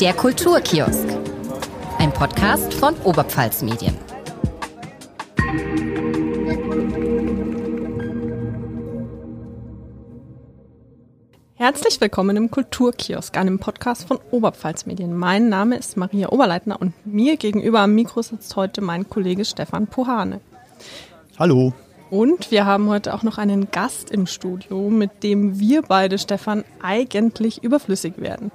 Der Kulturkiosk. Ein Podcast von Oberpfalz Medien. Herzlich willkommen im Kulturkiosk, einem Podcast von Oberpfalz Medien. Mein Name ist Maria Oberleitner und mir gegenüber am Mikro sitzt heute mein Kollege Stefan Pohane. Hallo. Und wir haben heute auch noch einen Gast im Studio, mit dem wir beide, Stefan, eigentlich überflüssig werden.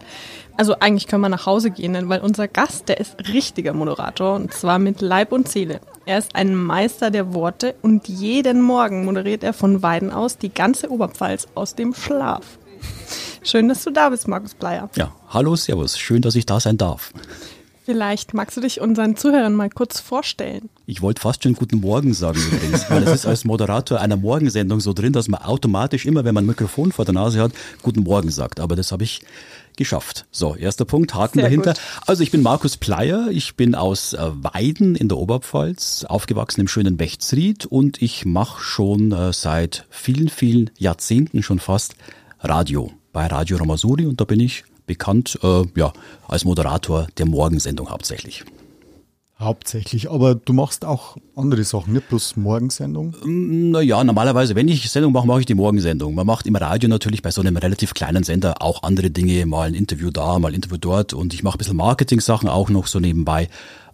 Also eigentlich können wir nach Hause gehen, weil unser Gast, der ist richtiger Moderator und zwar mit Leib und Seele. Er ist ein Meister der Worte und jeden Morgen moderiert er von Weiden aus die ganze Oberpfalz aus dem Schlaf. Schön, dass du da bist, Markus Bleier. Ja, hallo, servus. Schön, dass ich da sein darf. Vielleicht magst du dich unseren Zuhörern mal kurz vorstellen. Ich wollte fast schon guten Morgen sagen übrigens, weil es ist als Moderator einer Morgensendung so drin, dass man automatisch immer, wenn man ein Mikrofon vor der Nase hat, guten Morgen sagt. Aber das habe ich geschafft. So, erster Punkt, Haken Sehr dahinter. Gut. Also ich bin Markus Pleier, ich bin aus äh, Weiden in der Oberpfalz, aufgewachsen im schönen Bechtsried und ich mache schon äh, seit vielen, vielen Jahrzehnten schon fast Radio bei Radio Ramasuri und da bin ich bekannt äh, ja, als Moderator der Morgensendung hauptsächlich. Hauptsächlich, aber du machst auch andere Sachen, nicht bloß Morgensendung? Mm, naja, normalerweise, wenn ich Sendung mache, mache ich die Morgensendung. Man macht im Radio natürlich bei so einem relativ kleinen Sender auch andere Dinge, mal ein Interview da, mal ein Interview dort und ich mache ein bisschen Marketing-Sachen auch noch so nebenbei.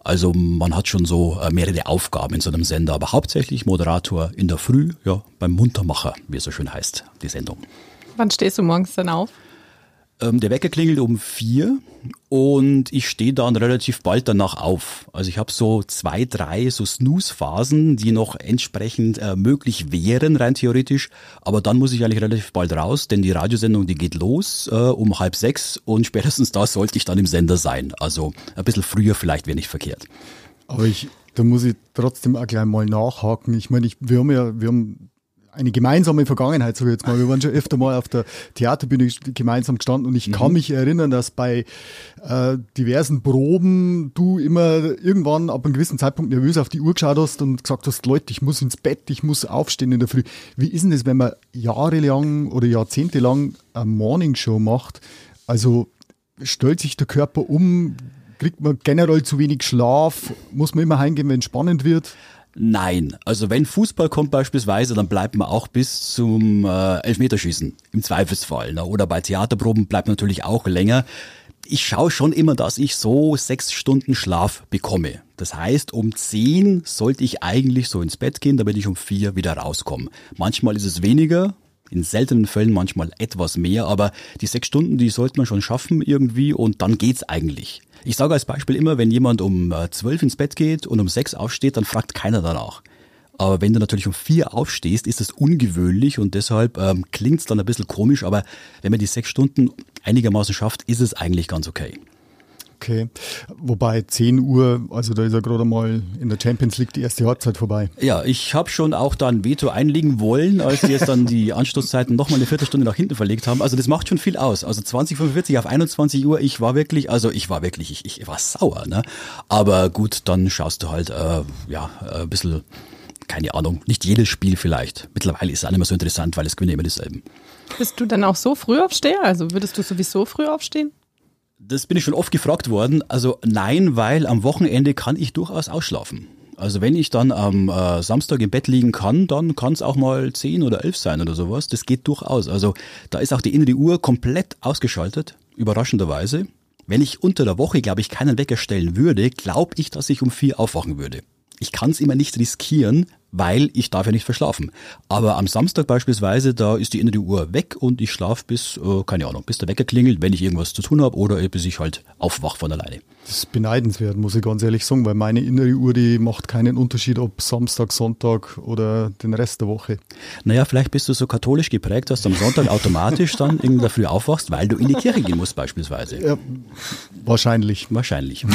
Also man hat schon so äh, mehrere Aufgaben in so einem Sender, aber hauptsächlich Moderator in der Früh, ja, beim Muntermacher, wie es so schön heißt, die Sendung. Wann stehst du morgens dann auf? Ähm, der Wecker klingelt um vier und ich stehe dann relativ bald danach auf. Also ich habe so zwei, drei so Snooze-Phasen, die noch entsprechend äh, möglich wären, rein theoretisch. Aber dann muss ich eigentlich relativ bald raus, denn die Radiosendung, die geht los äh, um halb sechs und spätestens da sollte ich dann im Sender sein. Also ein bisschen früher vielleicht wäre nicht verkehrt. Aber ich, da muss ich trotzdem auch gleich mal nachhaken. Ich meine, ich, wir haben ja, wir haben eine gemeinsame Vergangenheit, sage ich jetzt mal. Wir waren schon öfter mal auf der Theaterbühne gemeinsam gestanden und ich mhm. kann mich erinnern, dass bei äh, diversen Proben du immer irgendwann ab einem gewissen Zeitpunkt nervös auf die Uhr geschaut hast und gesagt hast, Leute, ich muss ins Bett, ich muss aufstehen in der Früh. Wie ist denn das, wenn man jahrelang oder jahrzehntelang eine Morningshow macht? Also stellt sich der Körper um, kriegt man generell zu wenig Schlaf, muss man immer heimgehen, wenn es spannend wird? Nein, also wenn Fußball kommt beispielsweise, dann bleibt man auch bis zum äh, Elfmeterschießen im Zweifelsfall. Ne? Oder bei Theaterproben bleibt natürlich auch länger. Ich schaue schon immer, dass ich so sechs Stunden Schlaf bekomme. Das heißt, um zehn sollte ich eigentlich so ins Bett gehen, damit ich um vier wieder rauskomme. Manchmal ist es weniger, in seltenen Fällen manchmal etwas mehr, aber die sechs Stunden, die sollte man schon schaffen irgendwie und dann geht's eigentlich. Ich sage als Beispiel immer, wenn jemand um äh, zwölf ins Bett geht und um sechs aufsteht, dann fragt keiner danach. Aber wenn du natürlich um vier aufstehst, ist das ungewöhnlich und deshalb ähm, klingt es dann ein bisschen komisch, aber wenn man die sechs Stunden einigermaßen schafft, ist es eigentlich ganz okay. Okay. Wobei 10 Uhr, also da ist ja gerade mal in der Champions League die erste Halbzeit vorbei. Ja, ich habe schon auch da ein Veto einlegen wollen, als sie jetzt dann die Anstoßzeiten nochmal eine Viertelstunde nach hinten verlegt haben. Also das macht schon viel aus. Also 2045 auf 21 Uhr, ich war wirklich, also ich war wirklich, ich, ich war sauer. Ne? Aber gut, dann schaust du halt, äh, ja, ein bisschen, keine Ahnung, nicht jedes Spiel vielleicht. Mittlerweile ist es auch nicht mehr so interessant, weil es gewinnen immer dieselben. Bist du dann auch so früh aufstehen? Also würdest du sowieso früh aufstehen? Das bin ich schon oft gefragt worden. Also nein, weil am Wochenende kann ich durchaus ausschlafen. Also wenn ich dann am äh, Samstag im Bett liegen kann, dann kann es auch mal zehn oder elf sein oder sowas. Das geht durchaus. Also da ist auch die innere Uhr komplett ausgeschaltet, überraschenderweise. Wenn ich unter der Woche, glaube ich, keinen Wecker stellen würde, glaube ich, dass ich um vier aufwachen würde. Ich kann es immer nicht riskieren, weil ich darf ja nicht verschlafen. Aber am Samstag beispielsweise, da ist die innere Uhr weg und ich schlafe bis, äh, keine Ahnung, bis der Wecker klingelt, wenn ich irgendwas zu tun habe oder bis ich halt aufwach von alleine. Das ist beneidenswert, muss ich ganz ehrlich sagen, weil meine innere Uhr, die macht keinen Unterschied, ob Samstag, Sonntag oder den Rest der Woche. Naja, vielleicht bist du so katholisch geprägt, dass du am Sonntag automatisch dann in der Früh aufwachst, weil du in die Kirche gehen musst beispielsweise. Ja, wahrscheinlich. Wahrscheinlich.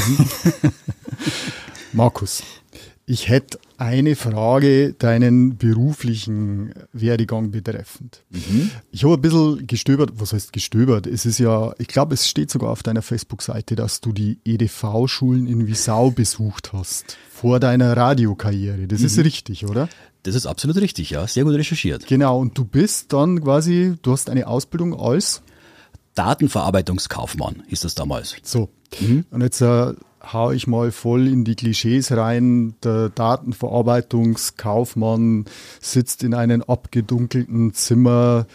Markus, ich hätte eine Frage deinen beruflichen Werdegang betreffend. Mhm. Ich habe ein bisschen gestöbert, was heißt gestöbert? Es ist ja, ich glaube, es steht sogar auf deiner Facebook-Seite, dass du die EDV-Schulen in Wisau besucht hast, vor deiner Radiokarriere. Das mhm. ist richtig, oder? Das ist absolut richtig, ja. Sehr gut recherchiert. Genau, und du bist dann quasi, du hast eine Ausbildung als Datenverarbeitungskaufmann hieß das damals. So. Mhm. Und jetzt äh, hau ich mal voll in die Klischees rein. Der Datenverarbeitungskaufmann sitzt in einem abgedunkelten Zimmer,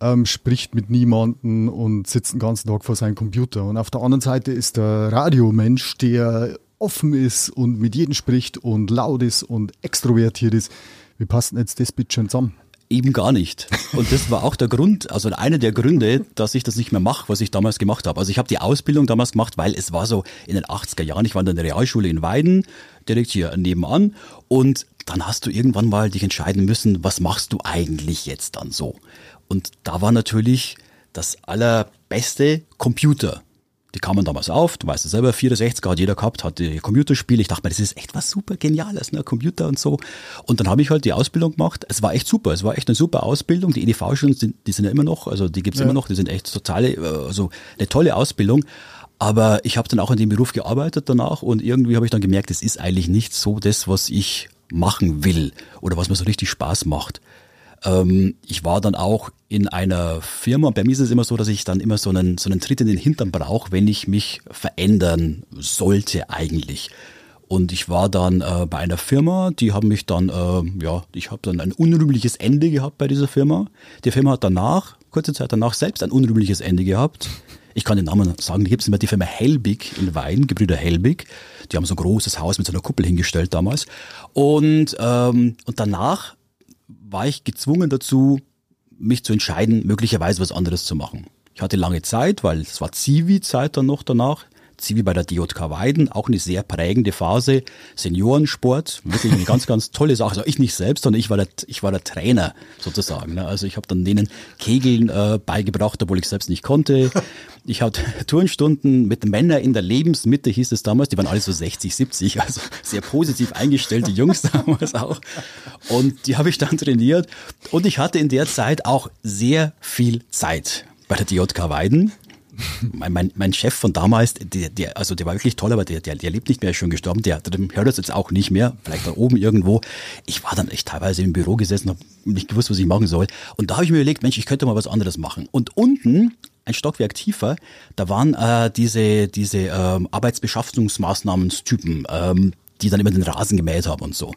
ähm, spricht mit niemanden und sitzt den ganzen Tag vor seinem Computer. Und auf der anderen Seite ist der Radiomensch, der offen ist und mit jedem spricht und laut ist und extrovertiert ist. Wie passt denn jetzt das bitte schon zusammen? Eben gar nicht. Und das war auch der Grund, also einer der Gründe, dass ich das nicht mehr mache, was ich damals gemacht habe. Also ich habe die Ausbildung damals gemacht, weil es war so in den 80er Jahren, ich war in der Realschule in Weiden, direkt hier nebenan. Und dann hast du irgendwann mal dich entscheiden müssen, was machst du eigentlich jetzt dann so? Und da war natürlich das allerbeste Computer die kamen damals auf, du weißt es selber, 64er hat jeder gehabt, hatte Computerspiele. Ich dachte mir, das ist echt was super Geniales, ne, Computer und so. Und dann habe ich halt die Ausbildung gemacht. Es war echt super, es war echt eine super Ausbildung. Die EDV-Schulen, die sind ja immer noch, also die gibt's ja. immer noch, die sind echt totale, also eine tolle Ausbildung. Aber ich habe dann auch in dem Beruf gearbeitet danach und irgendwie habe ich dann gemerkt, es ist eigentlich nicht so das, was ich machen will oder was mir so richtig Spaß macht. Ähm, ich war dann auch in einer Firma, bei mir ist es immer so, dass ich dann immer so einen, so einen Tritt in den Hintern brauche, wenn ich mich verändern sollte eigentlich. Und ich war dann äh, bei einer Firma, die haben mich dann, äh, ja, ich habe dann ein unrühmliches Ende gehabt bei dieser Firma. Die Firma hat danach, kurze Zeit danach, selbst ein unrühmliches Ende gehabt. Ich kann den Namen sagen, die gibt es immer die Firma Helbig in Wein, Gebrüder Helbig. Die haben so ein großes Haus mit so einer Kuppel hingestellt damals. Und, ähm, und danach war ich gezwungen dazu, mich zu entscheiden, möglicherweise was anderes zu machen. Ich hatte lange Zeit, weil es war Zivi-Zeit dann noch danach. Zivi bei der DJK Weiden, auch eine sehr prägende Phase. Seniorensport, wirklich eine ganz, ganz tolle Sache. Also ich nicht selbst, sondern ich war der, ich war der Trainer sozusagen. Ne? Also ich habe dann denen Kegeln äh, beigebracht, obwohl ich selbst nicht konnte. Ich hatte Turnstunden mit Männern in der Lebensmitte, hieß es damals. Die waren alle so 60, 70, also sehr positiv eingestellte Jungs damals auch. Und die habe ich dann trainiert. Und ich hatte in der Zeit auch sehr viel Zeit bei der DJK Weiden mein, mein, mein Chef von damals, der, der, also der war wirklich toll, aber der, der, der lebt nicht mehr, ist schon gestorben, der, der hört das jetzt auch nicht mehr, vielleicht da oben irgendwo. Ich war dann echt teilweise im Büro gesessen, habe nicht gewusst, was ich machen soll. Und da habe ich mir überlegt, Mensch, ich könnte mal was anderes machen. Und unten, ein Stockwerk tiefer, da waren äh, diese, diese ähm, Arbeitsbeschaffungsmaßnahmenstypen, ähm, die dann immer den Rasen gemäht haben und so.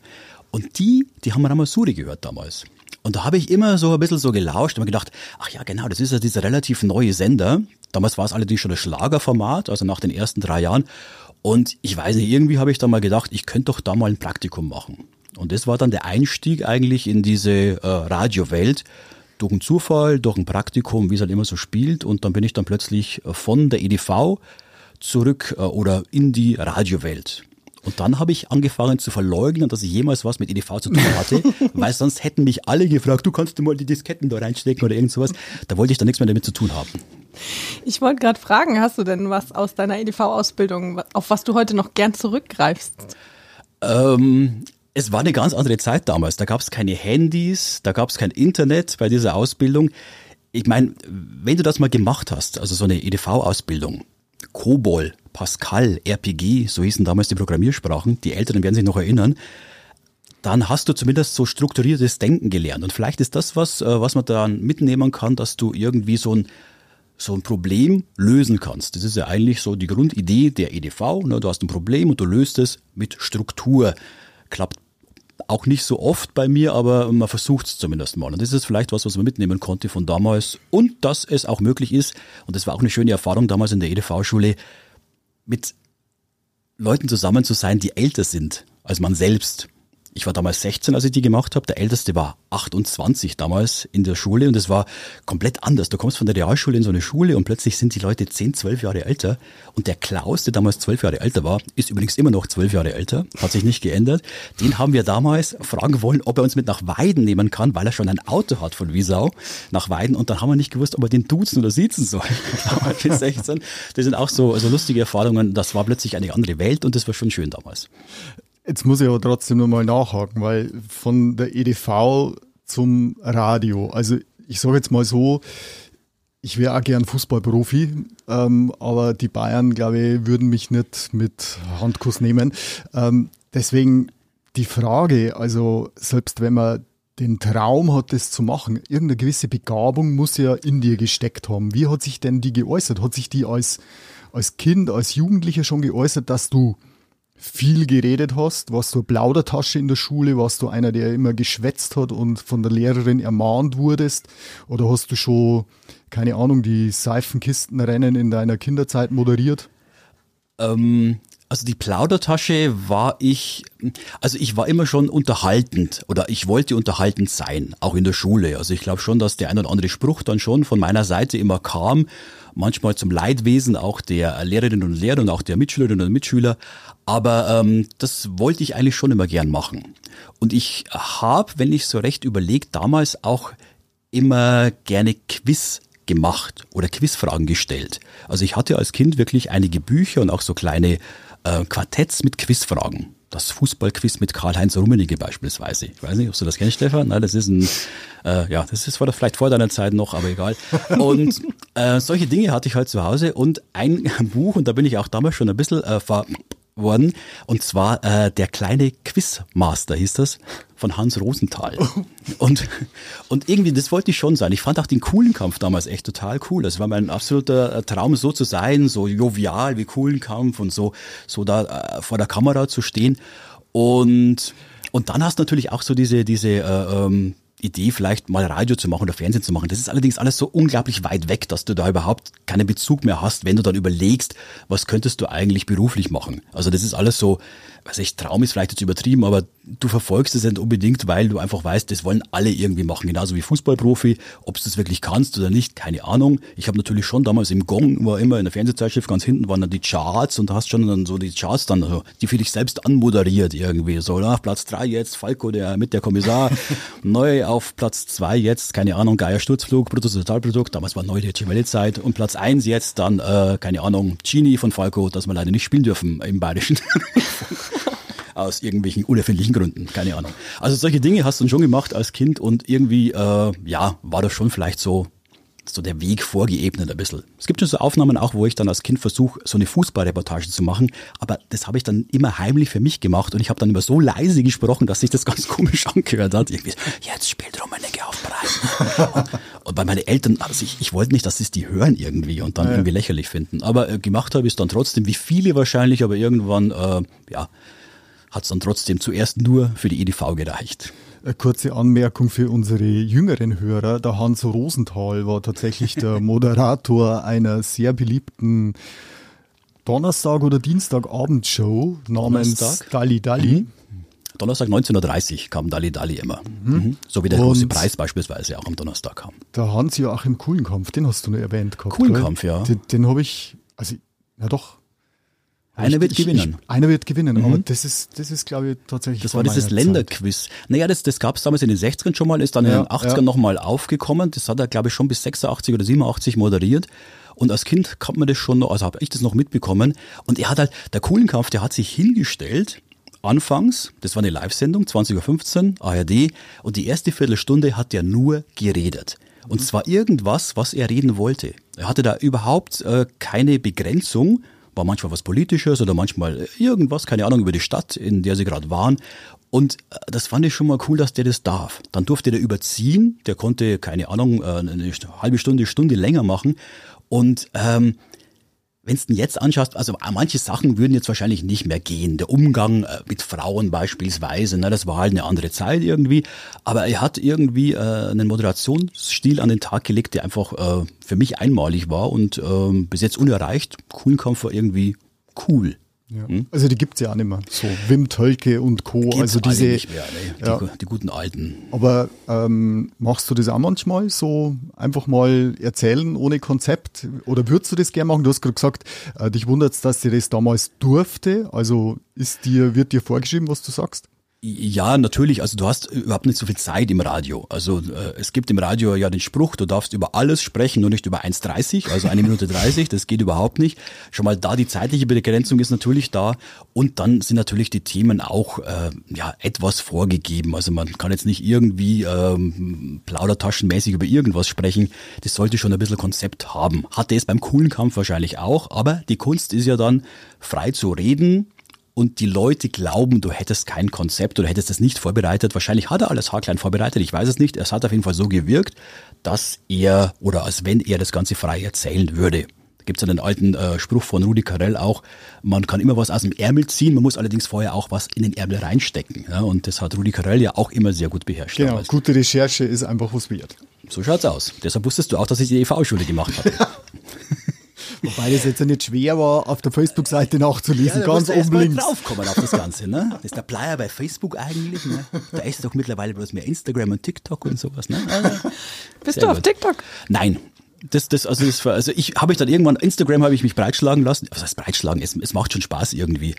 Und die, die haben Ramasuri gehört damals. Und da habe ich immer so ein bisschen so gelauscht und mir gedacht, ach ja, genau, das ist ja dieser relativ neue Sender. Damals war es allerdings schon ein Schlagerformat, also nach den ersten drei Jahren. Und ich weiß nicht, irgendwie habe ich da mal gedacht, ich könnte doch da mal ein Praktikum machen. Und das war dann der Einstieg eigentlich in diese äh, Radiowelt. Durch einen Zufall, durch ein Praktikum, wie es halt immer so spielt. Und dann bin ich dann plötzlich von der EDV zurück äh, oder in die Radiowelt. Und dann habe ich angefangen zu verleugnen, dass ich jemals was mit EDV zu tun hatte, weil sonst hätten mich alle gefragt, du kannst du mal die Disketten da reinstecken oder irgend sowas. Da wollte ich dann nichts mehr damit zu tun haben. Ich wollte gerade fragen, hast du denn was aus deiner EDV-Ausbildung, auf was du heute noch gern zurückgreifst? Ähm, es war eine ganz andere Zeit damals. Da gab es keine Handys, da gab es kein Internet bei dieser Ausbildung. Ich meine, wenn du das mal gemacht hast, also so eine EDV-Ausbildung, COBOL, Pascal, RPG, so hießen damals die Programmiersprachen, die Älteren werden sich noch erinnern, dann hast du zumindest so strukturiertes Denken gelernt. Und vielleicht ist das was, äh, was man dann mitnehmen kann, dass du irgendwie so ein, so ein Problem lösen kannst. Das ist ja eigentlich so die Grundidee der EDV. Ne? Du hast ein Problem und du löst es mit Struktur. Klappt auch nicht so oft bei mir, aber man versucht es zumindest mal. Und das ist vielleicht was, was man mitnehmen konnte von damals. Und dass es auch möglich ist, und das war auch eine schöne Erfahrung damals in der EDV-Schule, mit Leuten zusammen zu sein, die älter sind als man selbst ich war damals 16, als ich die gemacht habe. Der Älteste war 28 damals in der Schule und es war komplett anders. Du kommst von der Realschule in so eine Schule und plötzlich sind die Leute 10, 12 Jahre älter. Und der Klaus, der damals 12 Jahre älter war, ist übrigens immer noch 12 Jahre älter, hat sich nicht geändert. Den haben wir damals fragen wollen, ob er uns mit nach Weiden nehmen kann, weil er schon ein Auto hat von Wiesau nach Weiden. Und dann haben wir nicht gewusst, ob er den duzen oder siezen soll. damals mit 16. Das sind auch so, so lustige Erfahrungen. Das war plötzlich eine andere Welt und das war schon schön damals. Jetzt muss ich aber trotzdem nochmal nachhaken, weil von der EDV zum Radio, also ich sage jetzt mal so, ich wäre auch gern Fußballprofi, ähm, aber die Bayern, glaube ich, würden mich nicht mit Handkuss nehmen. Ähm, deswegen die Frage, also selbst wenn man den Traum hat, das zu machen. Irgendeine gewisse Begabung muss ja in dir gesteckt haben. Wie hat sich denn die geäußert? Hat sich die als, als Kind, als Jugendlicher schon geäußert, dass du viel geredet hast? Warst du eine Plaudertasche in der Schule? Warst du einer, der immer geschwätzt hat und von der Lehrerin ermahnt wurdest? Oder hast du schon, keine Ahnung, die Seifenkistenrennen in deiner Kinderzeit moderiert? Ähm, also die Plaudertasche war ich, also ich war immer schon unterhaltend oder ich wollte unterhaltend sein, auch in der Schule. Also ich glaube schon, dass der ein oder andere Spruch dann schon von meiner Seite immer kam, manchmal zum Leidwesen auch der Lehrerinnen und Lehrer und auch der Mitschülerinnen und Mitschüler. Aber ähm, das wollte ich eigentlich schon immer gern machen. Und ich habe, wenn ich so recht überlegt, damals auch immer gerne Quiz gemacht oder Quizfragen gestellt. Also ich hatte als Kind wirklich einige Bücher und auch so kleine äh, Quartetts mit Quizfragen. Das Fußballquiz mit Karl-Heinz Rummenigge beispielsweise. Ich weiß nicht, ob du das kennst, Stefan. Nein, das ist ein, äh, ja, das ist war vielleicht vor deiner Zeit noch, aber egal. Und äh, solche Dinge hatte ich halt zu Hause und ein Buch, und da bin ich auch damals schon ein bisschen äh, ver worden. Und zwar äh, der kleine Quizmaster hieß das von Hans Rosenthal. Und, und irgendwie, das wollte ich schon sein. Ich fand auch den coolen Kampf damals echt total cool. Das war mein absoluter äh, Traum, so zu sein, so jovial wie coolen Kampf und so, so da äh, vor der Kamera zu stehen. Und, und dann hast du natürlich auch so diese, diese äh, ähm, Idee, vielleicht mal Radio zu machen oder Fernsehen zu machen. Das ist allerdings alles so unglaublich weit weg, dass du da überhaupt keinen Bezug mehr hast, wenn du dann überlegst, was könntest du eigentlich beruflich machen. Also das ist alles so, weiß ich, Traum ist vielleicht jetzt übertrieben, aber du verfolgst es nicht unbedingt, weil du einfach weißt, das wollen alle irgendwie machen, genauso wie Fußballprofi. Ob du das wirklich kannst oder nicht, keine Ahnung. Ich habe natürlich schon damals im Gong, war immer in der Fernsehzeitschrift, ganz hinten waren dann die Charts und du hast schon dann so die Charts dann, also, die für dich selbst anmoderiert irgendwie. So, na, Platz drei jetzt, Falco, der mit der Kommissar, neu auf Platz zwei jetzt, keine Ahnung, Geier Sturzflug, Bruttosozialprodukt, damals war neu die Welle-Zeit und Platz eins jetzt dann, äh, keine Ahnung, Genie von Falco, das wir leider nicht spielen dürfen im Bayerischen. aus irgendwelchen unerfindlichen Gründen, keine Ahnung. Also solche Dinge hast du schon gemacht als Kind und irgendwie, äh, ja, war das schon vielleicht so so der Weg vorgeebnet ein bisschen. Es gibt schon so Aufnahmen auch, wo ich dann als Kind versuche, so eine Fußballreportage zu machen, aber das habe ich dann immer heimlich für mich gemacht und ich habe dann immer so leise gesprochen, dass sich das ganz komisch angehört hat. Irgendwie, jetzt spielt Rummenigge auf Breiten. und bei meinen Eltern, also ich, ich wollte nicht, dass sie es die hören irgendwie und dann ja. irgendwie lächerlich finden. Aber äh, gemacht habe ich es dann trotzdem, wie viele wahrscheinlich, aber irgendwann, äh, ja, hat es dann trotzdem zuerst nur für die EDV gereicht. Eine kurze Anmerkung für unsere jüngeren Hörer. Der Hans Rosenthal war tatsächlich der Moderator einer sehr beliebten Donnerstag- oder Dienstagabendshow namens Donnerstag? Dalli Dalli. Mhm. Donnerstag 19.30 kam Dalli Dalli immer. Mhm. Mhm. So wie der Und große Preis beispielsweise auch am Donnerstag kam. Der Hans-Joachim Kuhlenkampf, den hast du nur erwähnt gehabt. Kuhlenkampf, ja. Den, den habe ich, also, ja doch, einer wird gewinnen. Ich, einer wird gewinnen, mhm. aber das ist, das ist, glaube ich, tatsächlich. Das war dieses Länderquiz. Naja, das, das gab es damals in den 60ern schon mal, ist dann ja, in den 80ern ja. nochmal aufgekommen. Das hat er, glaube ich, schon bis 86 oder 87 moderiert. Und als Kind kann man das schon noch, also habe ich das noch mitbekommen. Und er hat halt, der Kohlenkampf, der hat sich hingestellt, anfangs, das war eine Live-Sendung, 20.15 Uhr, ARD, und die erste Viertelstunde hat er nur geredet. Und zwar irgendwas, was er reden wollte. Er hatte da überhaupt äh, keine Begrenzung war manchmal was Politisches oder manchmal irgendwas, keine Ahnung, über die Stadt, in der sie gerade waren. Und äh, das fand ich schon mal cool, dass der das darf. Dann durfte der überziehen, der konnte, keine Ahnung, äh, eine halbe Stunde, Stunde länger machen. Und ähm, wenn du jetzt anschaust, also manche Sachen würden jetzt wahrscheinlich nicht mehr gehen. Der Umgang äh, mit Frauen beispielsweise, ne, das war halt eine andere Zeit irgendwie. Aber er hat irgendwie äh, einen Moderationsstil an den Tag gelegt, der einfach äh, für mich einmalig war und äh, bis jetzt unerreicht. Coolen Kampf war irgendwie cool. Ja. Hm? Also die gibt's ja auch nicht mehr. So Wim Tölke und Co. Gibt's also diese nicht mehr, ne? die, ja. die, guten alten. Aber ähm, machst du das auch manchmal so einfach mal erzählen ohne Konzept? Oder würdest du das gerne machen? Du hast gerade gesagt, äh, dich wundert's, dass dir das damals durfte. Also ist dir, wird dir vorgeschrieben, was du sagst? Ja, natürlich. Also du hast überhaupt nicht so viel Zeit im Radio. Also äh, es gibt im Radio ja den Spruch, du darfst über alles sprechen, nur nicht über 1,30, also eine Minute 30. Das geht überhaupt nicht. Schon mal da die zeitliche Begrenzung ist natürlich da. Und dann sind natürlich die Themen auch äh, ja etwas vorgegeben. Also man kann jetzt nicht irgendwie ähm, plaudertaschenmäßig über irgendwas sprechen. Das sollte schon ein bisschen Konzept haben. Hatte es beim coolen Kampf wahrscheinlich auch. Aber die Kunst ist ja dann frei zu reden und die Leute glauben, du hättest kein Konzept oder hättest es nicht vorbereitet. Wahrscheinlich hat er alles haarklein vorbereitet, ich weiß es nicht. Es hat auf jeden Fall so gewirkt, dass er oder als wenn er das Ganze frei erzählen würde. Da gibt es einen alten äh, Spruch von Rudi Carell auch, man kann immer was aus dem Ärmel ziehen, man muss allerdings vorher auch was in den Ärmel reinstecken. Ja, und das hat Rudi Carell ja auch immer sehr gut beherrscht. Genau, damals. gute Recherche ist einfach was wert. So schaut's aus. Deshalb wusstest du auch, dass ich die EV-Schule gemacht habe. Wobei das jetzt ja nicht schwer war, auf der Facebook-Seite nachzulesen, da ganz oben links. draufkommen auf das Ganze, ne? Das ist der Player bei Facebook eigentlich, ne? Da ist doch mittlerweile bloß mehr Instagram und TikTok und sowas, ne? Also, Bist Sehr du auf gut. TikTok? Nein. Das, das, also, das also ich habe ich dann irgendwann, Instagram habe ich mich breitschlagen lassen. Was heißt breitschlagen? Es, es macht schon Spaß irgendwie.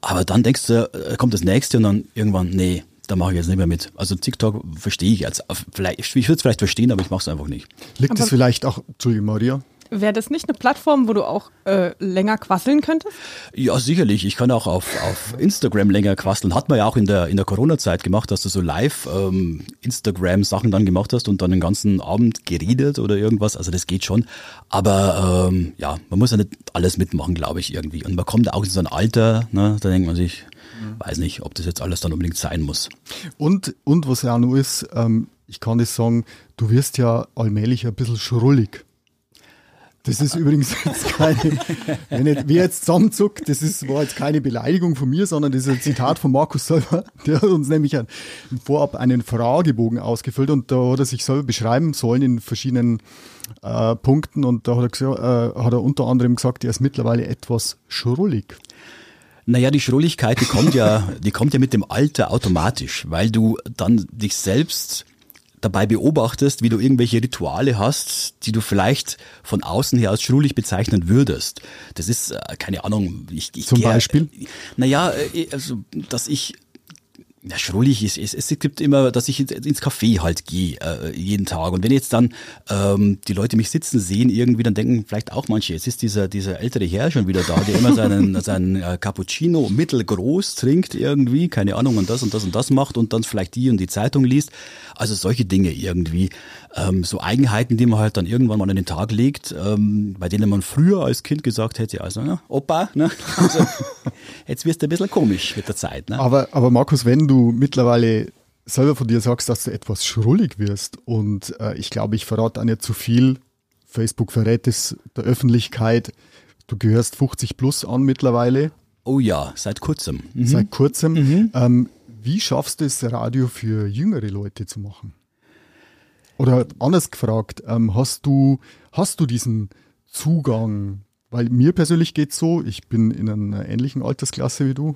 Aber dann denkst du, äh, kommt das nächste und dann irgendwann, nee, da mache ich jetzt nicht mehr mit. Also TikTok verstehe ich jetzt. Vielleicht, ich würde es vielleicht verstehen, aber ich mache es einfach nicht. Liegt es vielleicht auch, Entschuldigung, Maria, Wäre das nicht eine Plattform, wo du auch äh, länger quasseln könntest? Ja, sicherlich. Ich kann auch auf, auf Instagram länger quasteln. Hat man ja auch in der, in der Corona-Zeit gemacht, dass du so live ähm, Instagram-Sachen dann gemacht hast und dann den ganzen Abend geredet oder irgendwas. Also das geht schon. Aber ähm, ja, man muss ja nicht alles mitmachen, glaube ich, irgendwie. Und man kommt auch in so ein Alter, ne, da denkt man sich, weiß nicht, ob das jetzt alles dann unbedingt sein muss. Und, und was ja auch noch ist, ähm, ich kann das sagen, du wirst ja allmählich ein bisschen schrullig. Das ist übrigens jetzt keine, wenn ich, wer jetzt zusammenzuckt, das ist, war jetzt keine Beleidigung von mir, sondern das ist ein Zitat von Markus selber. Der hat uns nämlich ein, vorab einen Fragebogen ausgefüllt und da hat er sich selber beschreiben sollen in verschiedenen äh, Punkten und da hat er, äh, hat er unter anderem gesagt, er ist mittlerweile etwas schrullig. Naja, die Schrulligkeit, die kommt ja, die kommt ja mit dem Alter automatisch, weil du dann dich selbst dabei beobachtest, wie du irgendwelche Rituale hast, die du vielleicht von außen her als schrullig bezeichnen würdest. Das ist, äh, keine Ahnung, ich, ich Zum geh- Beispiel? Naja, äh, also, dass ich ja, schrullig ist, es, es gibt immer, dass ich ins, Café halt gehe, äh, jeden Tag. Und wenn jetzt dann ähm, die Leute mich sitzen sehen irgendwie, dann denken vielleicht auch manche, jetzt ist dieser, dieser ältere Herr schon wieder da, der immer seinen, seinen äh, Cappuccino mittelgroß trinkt irgendwie, keine Ahnung, und das und das und das macht und dann vielleicht die und die Zeitung liest. Also solche Dinge irgendwie. Ähm, so Eigenheiten, die man halt dann irgendwann mal an den Tag legt, ähm, bei denen man früher als Kind gesagt hätte, also, ne, Opa, ne? Also, jetzt wirst du ein bisschen komisch mit der Zeit, ne? Aber, aber Markus, wenn du mittlerweile selber von dir sagst, dass du etwas schrullig wirst und äh, ich glaube, ich verrate auch nicht zu viel, Facebook verrät es der Öffentlichkeit, du gehörst 50 plus an mittlerweile, Oh ja, seit kurzem. Mhm. seit kurzem. Ähm, wie schaffst du es, Radio für jüngere Leute zu machen? Oder anders gefragt, ähm, hast, du, hast du diesen Zugang? Weil mir persönlich geht's so, ich bin in einer ähnlichen Altersklasse wie du,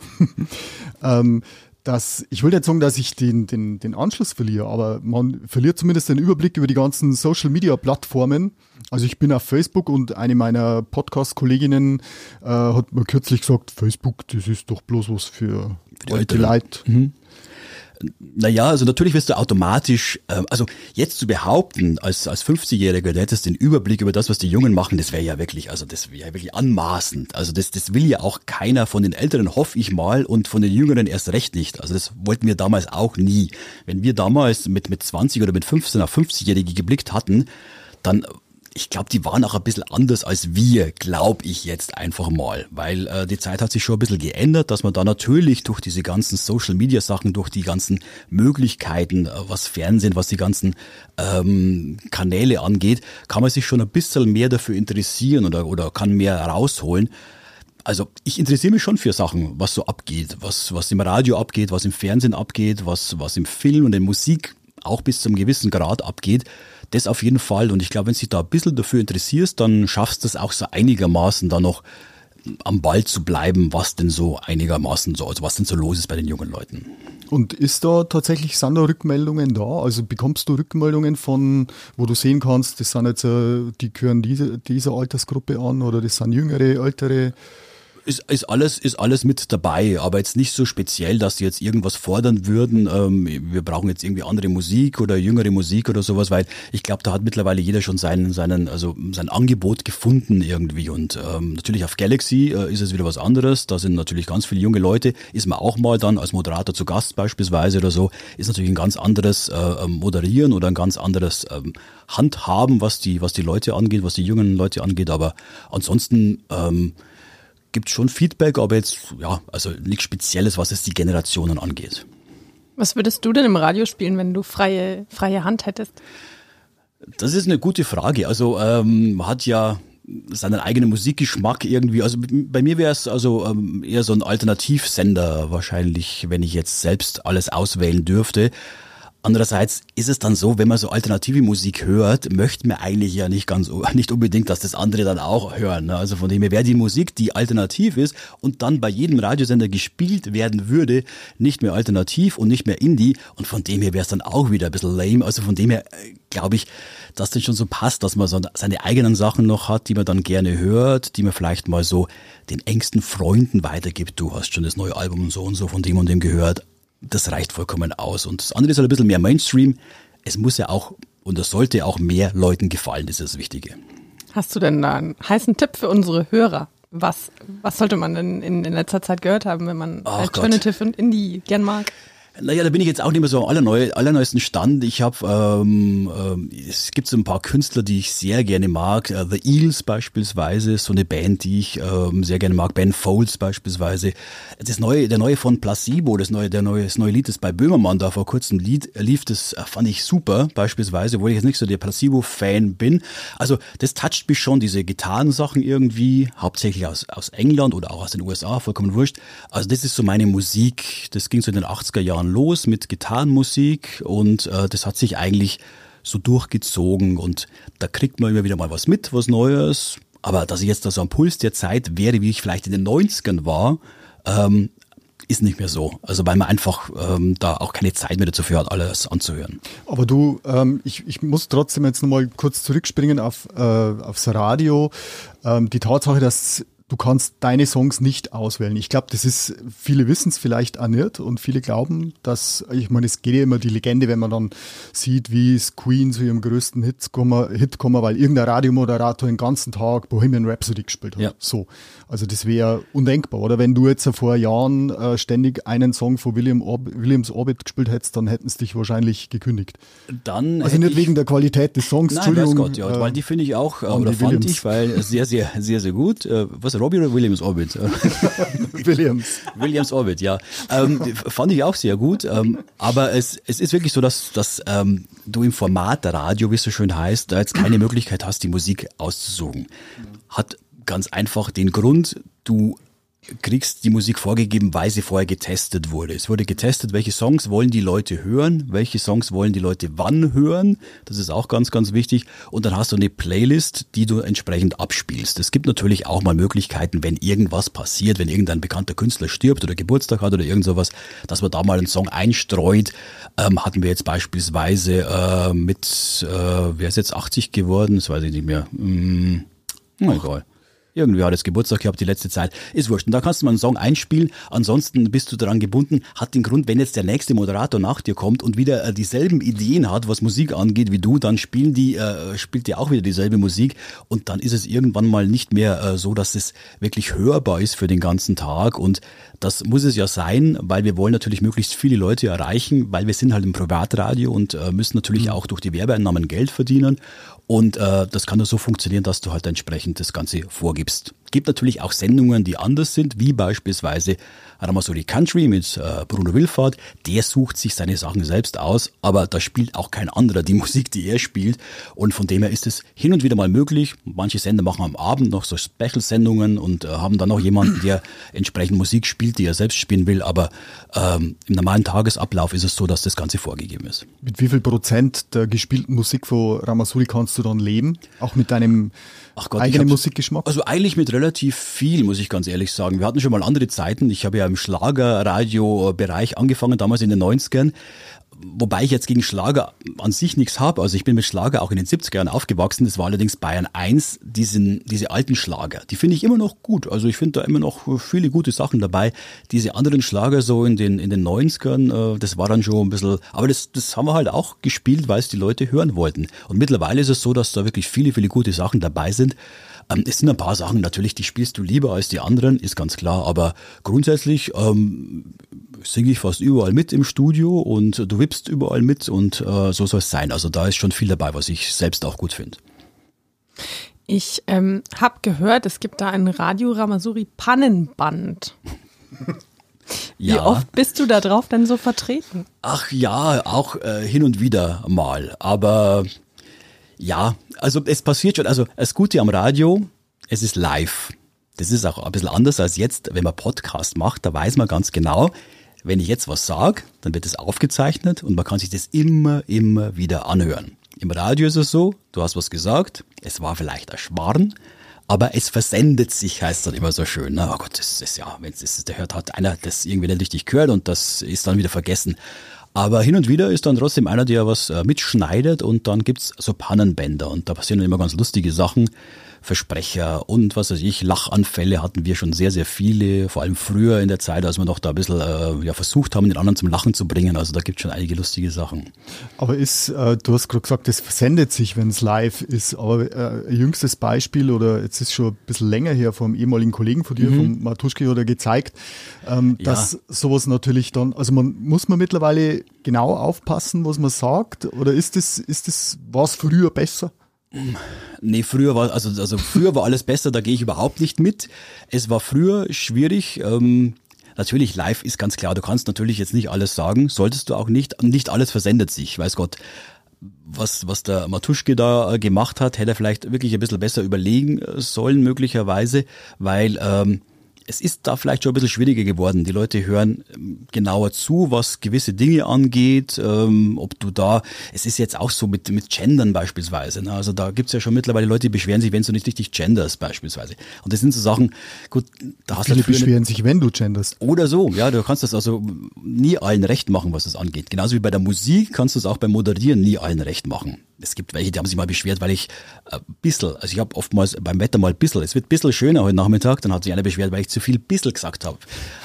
ähm, dass ich will nicht sagen, dass ich den, den, den Anschluss verliere, aber man verliert zumindest den Überblick über die ganzen Social Media Plattformen. Also ich bin auf Facebook und eine meiner Podcast-Kolleginnen äh, hat mir kürzlich gesagt, Facebook, das ist doch bloß was für, alte. Leute. Naja, also natürlich wirst du automatisch, ähm, also jetzt zu behaupten, als, als 50-Jähriger, du hättest den Überblick über das, was die Jungen machen, das wäre ja wirklich, also das wäre ja wirklich anmaßend. Also das, das will ja auch keiner von den Älteren, hoffe ich mal, und von den Jüngeren erst recht nicht. Also das wollten wir damals auch nie. Wenn wir damals mit, mit 20 oder mit 15 auf 50-Jährige geblickt hatten, dann ich glaube, die waren auch ein bisschen anders als wir, glaube ich jetzt einfach mal, weil äh, die Zeit hat sich schon ein bisschen geändert, dass man da natürlich durch diese ganzen Social-Media-Sachen, durch die ganzen Möglichkeiten, äh, was Fernsehen, was die ganzen ähm, Kanäle angeht, kann man sich schon ein bisschen mehr dafür interessieren oder, oder kann mehr rausholen. Also ich interessiere mich schon für Sachen, was so abgeht, was, was im Radio abgeht, was im Fernsehen abgeht, was, was im Film und in Musik auch bis zum gewissen Grad abgeht. Das auf jeden Fall. Und ich glaube, wenn du dich da ein bisschen dafür interessierst, dann schaffst du es auch so einigermaßen da noch am Ball zu bleiben, was denn so einigermaßen so, also was denn so los ist bei den jungen Leuten. Und ist da tatsächlich, sind da Rückmeldungen da? Also bekommst du Rückmeldungen von, wo du sehen kannst, das sind jetzt, äh, die gehören diese, dieser Altersgruppe an oder das sind jüngere, ältere? Ist, ist, alles, ist alles mit dabei, aber jetzt nicht so speziell, dass sie jetzt irgendwas fordern würden. Ähm, wir brauchen jetzt irgendwie andere Musik oder jüngere Musik oder sowas, weil ich glaube, da hat mittlerweile jeder schon seinen, seinen, also sein Angebot gefunden irgendwie. Und ähm, natürlich auf Galaxy äh, ist es wieder was anderes. Da sind natürlich ganz viele junge Leute. Ist man auch mal dann als Moderator zu Gast beispielsweise oder so, ist natürlich ein ganz anderes äh, Moderieren oder ein ganz anderes ähm, Handhaben, was die, was die Leute angeht, was die jungen Leute angeht. Aber ansonsten ähm, gibt schon Feedback, aber jetzt, ja, also nichts Spezielles, was es die Generationen angeht. Was würdest du denn im Radio spielen, wenn du freie, freie Hand hättest? Das ist eine gute Frage. Also ähm, man hat ja seinen eigenen Musikgeschmack irgendwie. Also bei mir wäre es also ähm, eher so ein Alternativsender wahrscheinlich, wenn ich jetzt selbst alles auswählen dürfte. Andererseits ist es dann so, wenn man so alternative Musik hört, möchte man eigentlich ja nicht ganz, nicht unbedingt, dass das andere dann auch hören. Ne? Also von dem her wäre die Musik, die alternativ ist und dann bei jedem Radiosender gespielt werden würde, nicht mehr alternativ und nicht mehr Indie. Und von dem her wäre es dann auch wieder ein bisschen lame. Also von dem her äh, glaube ich, dass das schon so passt, dass man so seine eigenen Sachen noch hat, die man dann gerne hört, die man vielleicht mal so den engsten Freunden weitergibt. Du hast schon das neue Album und so und so von dem und dem gehört das reicht vollkommen aus. Und das andere ist halt ein bisschen mehr Mainstream. Es muss ja auch und das sollte auch mehr Leuten gefallen, das ist das Wichtige. Hast du denn da einen heißen Tipp für unsere Hörer? Was, was sollte man denn in, in letzter Zeit gehört haben, wenn man Ach Alternative Gott. und Indie gern mag? Naja, da bin ich jetzt auch nicht mehr so am allerneu, allerneuesten Stand. Ich habe, ähm, ähm, es gibt so ein paar Künstler, die ich sehr gerne mag. Uh, The Eels beispielsweise, so eine Band, die ich ähm, sehr gerne mag. Ben Folds beispielsweise. Das neue, der neue von Placebo, das neue, der neue, das neue Lied, das bei Böhmermann da vor kurzem Lied lief, das äh, fand ich super beispielsweise, wo ich jetzt nicht so der Placebo-Fan bin. Also das toucht mich schon, diese Gitarrensachen irgendwie, hauptsächlich aus, aus England oder auch aus den USA, vollkommen wurscht. Also das ist so meine Musik, das ging so in den 80er Jahren los mit Gitarrenmusik und äh, das hat sich eigentlich so durchgezogen und da kriegt man immer wieder mal was mit, was Neues. Aber dass ich jetzt da so am Puls der Zeit wäre, wie ich vielleicht in den 90ern war, ähm, ist nicht mehr so. Also weil man einfach ähm, da auch keine Zeit mehr dazu hat, alles anzuhören. Aber du, ähm, ich, ich muss trotzdem jetzt nochmal kurz zurückspringen auf, äh, aufs Radio. Ähm, die Tatsache, dass du kannst deine Songs nicht auswählen. Ich glaube, das ist, viele wissen es vielleicht auch nicht und viele glauben, dass, ich meine, es geht ja immer die Legende, wenn man dann sieht, wie es Queen zu ihrem größten Hit kommen, Hit kommen weil irgendein Radiomoderator den ganzen Tag Bohemian Rhapsody gespielt hat. Ja. So. Also das wäre undenkbar. Oder wenn du jetzt vor Jahren äh, ständig einen Song von William Orb Williams Orbit gespielt hättest, dann hätten sie dich wahrscheinlich gekündigt. Dann also nicht wegen der Qualität des Songs, Nein, Entschuldigung. Gott, ja, äh, weil die finde ich auch, oder fand Williams. ich, weil sehr, sehr, sehr, sehr gut. Äh, was Robbie oder Williams Orbit? Williams. Williams Orbit, ja. Ähm, fand ich auch sehr gut. Ähm, aber es, es ist wirklich so, dass, dass ähm, du im Format Radio, wie es so schön heißt, da jetzt keine Möglichkeit hast, die Musik auszusuchen. Hat ganz einfach den Grund, du kriegst die Musik vorgegeben, weil sie vorher getestet wurde. Es wurde getestet, welche Songs wollen die Leute hören, welche Songs wollen die Leute wann hören. Das ist auch ganz, ganz wichtig. Und dann hast du eine Playlist, die du entsprechend abspielst. Es gibt natürlich auch mal Möglichkeiten, wenn irgendwas passiert, wenn irgendein bekannter Künstler stirbt oder Geburtstag hat oder irgend sowas, dass man da mal einen Song einstreut. Ähm, hatten wir jetzt beispielsweise äh, mit, äh, wer ist jetzt 80 geworden? Das weiß ich nicht mehr. Hm, egal. Irgendwie hat es Geburtstag gehabt die letzte Zeit. Ist wurscht. Und da kannst du mal einen Song einspielen. Ansonsten bist du daran gebunden. Hat den Grund, wenn jetzt der nächste Moderator nach dir kommt und wieder äh, dieselben Ideen hat, was Musik angeht wie du, dann spielen die, äh, spielt dir auch wieder dieselbe Musik. Und dann ist es irgendwann mal nicht mehr äh, so, dass es wirklich hörbar ist für den ganzen Tag. Und das muss es ja sein, weil wir wollen natürlich möglichst viele Leute erreichen, weil wir sind halt im Privatradio und äh, müssen natürlich mhm. auch durch die Werbeeinnahmen Geld verdienen. Und äh, das kann nur so funktionieren, dass du halt entsprechend das Ganze vorgibst. Gibt natürlich auch Sendungen, die anders sind, wie beispielsweise Ramasuri Country mit äh, Bruno Wilfahrt. Der sucht sich seine Sachen selbst aus, aber da spielt auch kein anderer die Musik, die er spielt. Und von dem her ist es hin und wieder mal möglich. Manche Sender machen am Abend noch so Special-Sendungen und äh, haben dann noch jemanden, der entsprechend Musik spielt, die er selbst spielen will. Aber ähm, im normalen Tagesablauf ist es so, dass das Ganze vorgegeben ist. Mit wie viel Prozent der gespielten Musik von Ramasuri kannst du dann leben? Auch mit deinem Gott, eigenen Musikgeschmack? Also eigentlich mit relativ viel, muss ich ganz ehrlich sagen. Wir hatten schon mal andere Zeiten. Ich habe ja im Schlagerradio-Bereich angefangen, damals in den 90ern. Wobei ich jetzt gegen Schlager an sich nichts habe. Also ich bin mit Schlager auch in den 70er Jahren aufgewachsen. Das war allerdings Bayern 1, diesen, diese alten Schlager. Die finde ich immer noch gut. Also ich finde da immer noch viele gute Sachen dabei. Diese anderen Schlager so in den, in den 90ern, äh, das war dann schon ein bisschen, aber das, das haben wir halt auch gespielt, weil es die Leute hören wollten. Und mittlerweile ist es so, dass da wirklich viele, viele gute Sachen dabei sind. Ähm, es sind ein paar Sachen natürlich, die spielst du lieber als die anderen, ist ganz klar. Aber grundsätzlich ähm, singe ich fast überall mit im Studio und du wippst überall mit und äh, so soll es sein. Also da ist schon viel dabei, was ich selbst auch gut finde. Ich ähm, habe gehört, es gibt da ein Radio Ramasuri Pannenband. Ja. Wie oft bist du da drauf denn so vertreten? Ach ja, auch äh, hin und wieder mal. Aber ja, also es passiert schon. Also das Gute am Radio, es ist live. Das ist auch ein bisschen anders als jetzt, wenn man Podcast macht. Da weiß man ganz genau, wenn ich jetzt was sage, dann wird es aufgezeichnet und man kann sich das immer, immer wieder anhören. Im Radio ist es so, du hast was gesagt, es war vielleicht ein Schmarrn, aber es versendet sich, heißt dann immer so schön. Na, oh Gott, das ist ja, wenn es der hört, hat einer das irgendwie nicht richtig gehört und das ist dann wieder vergessen. Aber hin und wieder ist dann trotzdem einer, der was äh, mitschneidet und dann gibt's so Pannenbänder und da passieren immer ganz lustige Sachen. Versprecher und was weiß ich, Lachanfälle hatten wir schon sehr, sehr viele, vor allem früher in der Zeit, als wir noch da ein bisschen äh, ja, versucht haben, den anderen zum Lachen zu bringen. Also da gibt es schon einige lustige Sachen. Aber ist, äh, du hast gerade gesagt, das versendet sich, wenn es live ist, aber äh, jüngstes Beispiel oder jetzt ist schon ein bisschen länger her vom ehemaligen Kollegen von dir, mhm. vom Matuschke, oder gezeigt, ähm, ja. dass sowas natürlich dann, also man muss man mittlerweile genau aufpassen, was man sagt, oder ist das, ist das, war es früher besser? Nee, früher war, also, also früher war alles besser, da gehe ich überhaupt nicht mit. Es war früher schwierig. Ähm, natürlich, live ist ganz klar, du kannst natürlich jetzt nicht alles sagen, solltest du auch nicht, nicht alles versendet sich, weiß Gott. Was, was der Matuschke da äh, gemacht hat, hätte er vielleicht wirklich ein bisschen besser überlegen äh, sollen, möglicherweise, weil ähm, es ist da vielleicht schon ein bisschen schwieriger geworden. Die Leute hören ähm, genauer zu, was gewisse Dinge angeht. Ähm, ob du da, es ist jetzt auch so mit, mit Gendern beispielsweise. Ne? Also da gibt's ja schon mittlerweile Leute, die beschweren sich, wenn du nicht richtig genders beispielsweise. Und das sind so Sachen, gut, da hast Viele du beschweren sich, wenn du genderst. Oder so, ja, du kannst das also nie allen recht machen, was das angeht. Genauso wie bei der Musik kannst du es auch beim Moderieren nie allen recht machen es gibt welche, die haben sich mal beschwert, weil ich äh, bissel, also ich habe oftmals beim Wetter mal bissel, es wird bissel schöner heute Nachmittag, dann hat sich einer beschwert, weil ich zu viel bissel gesagt habe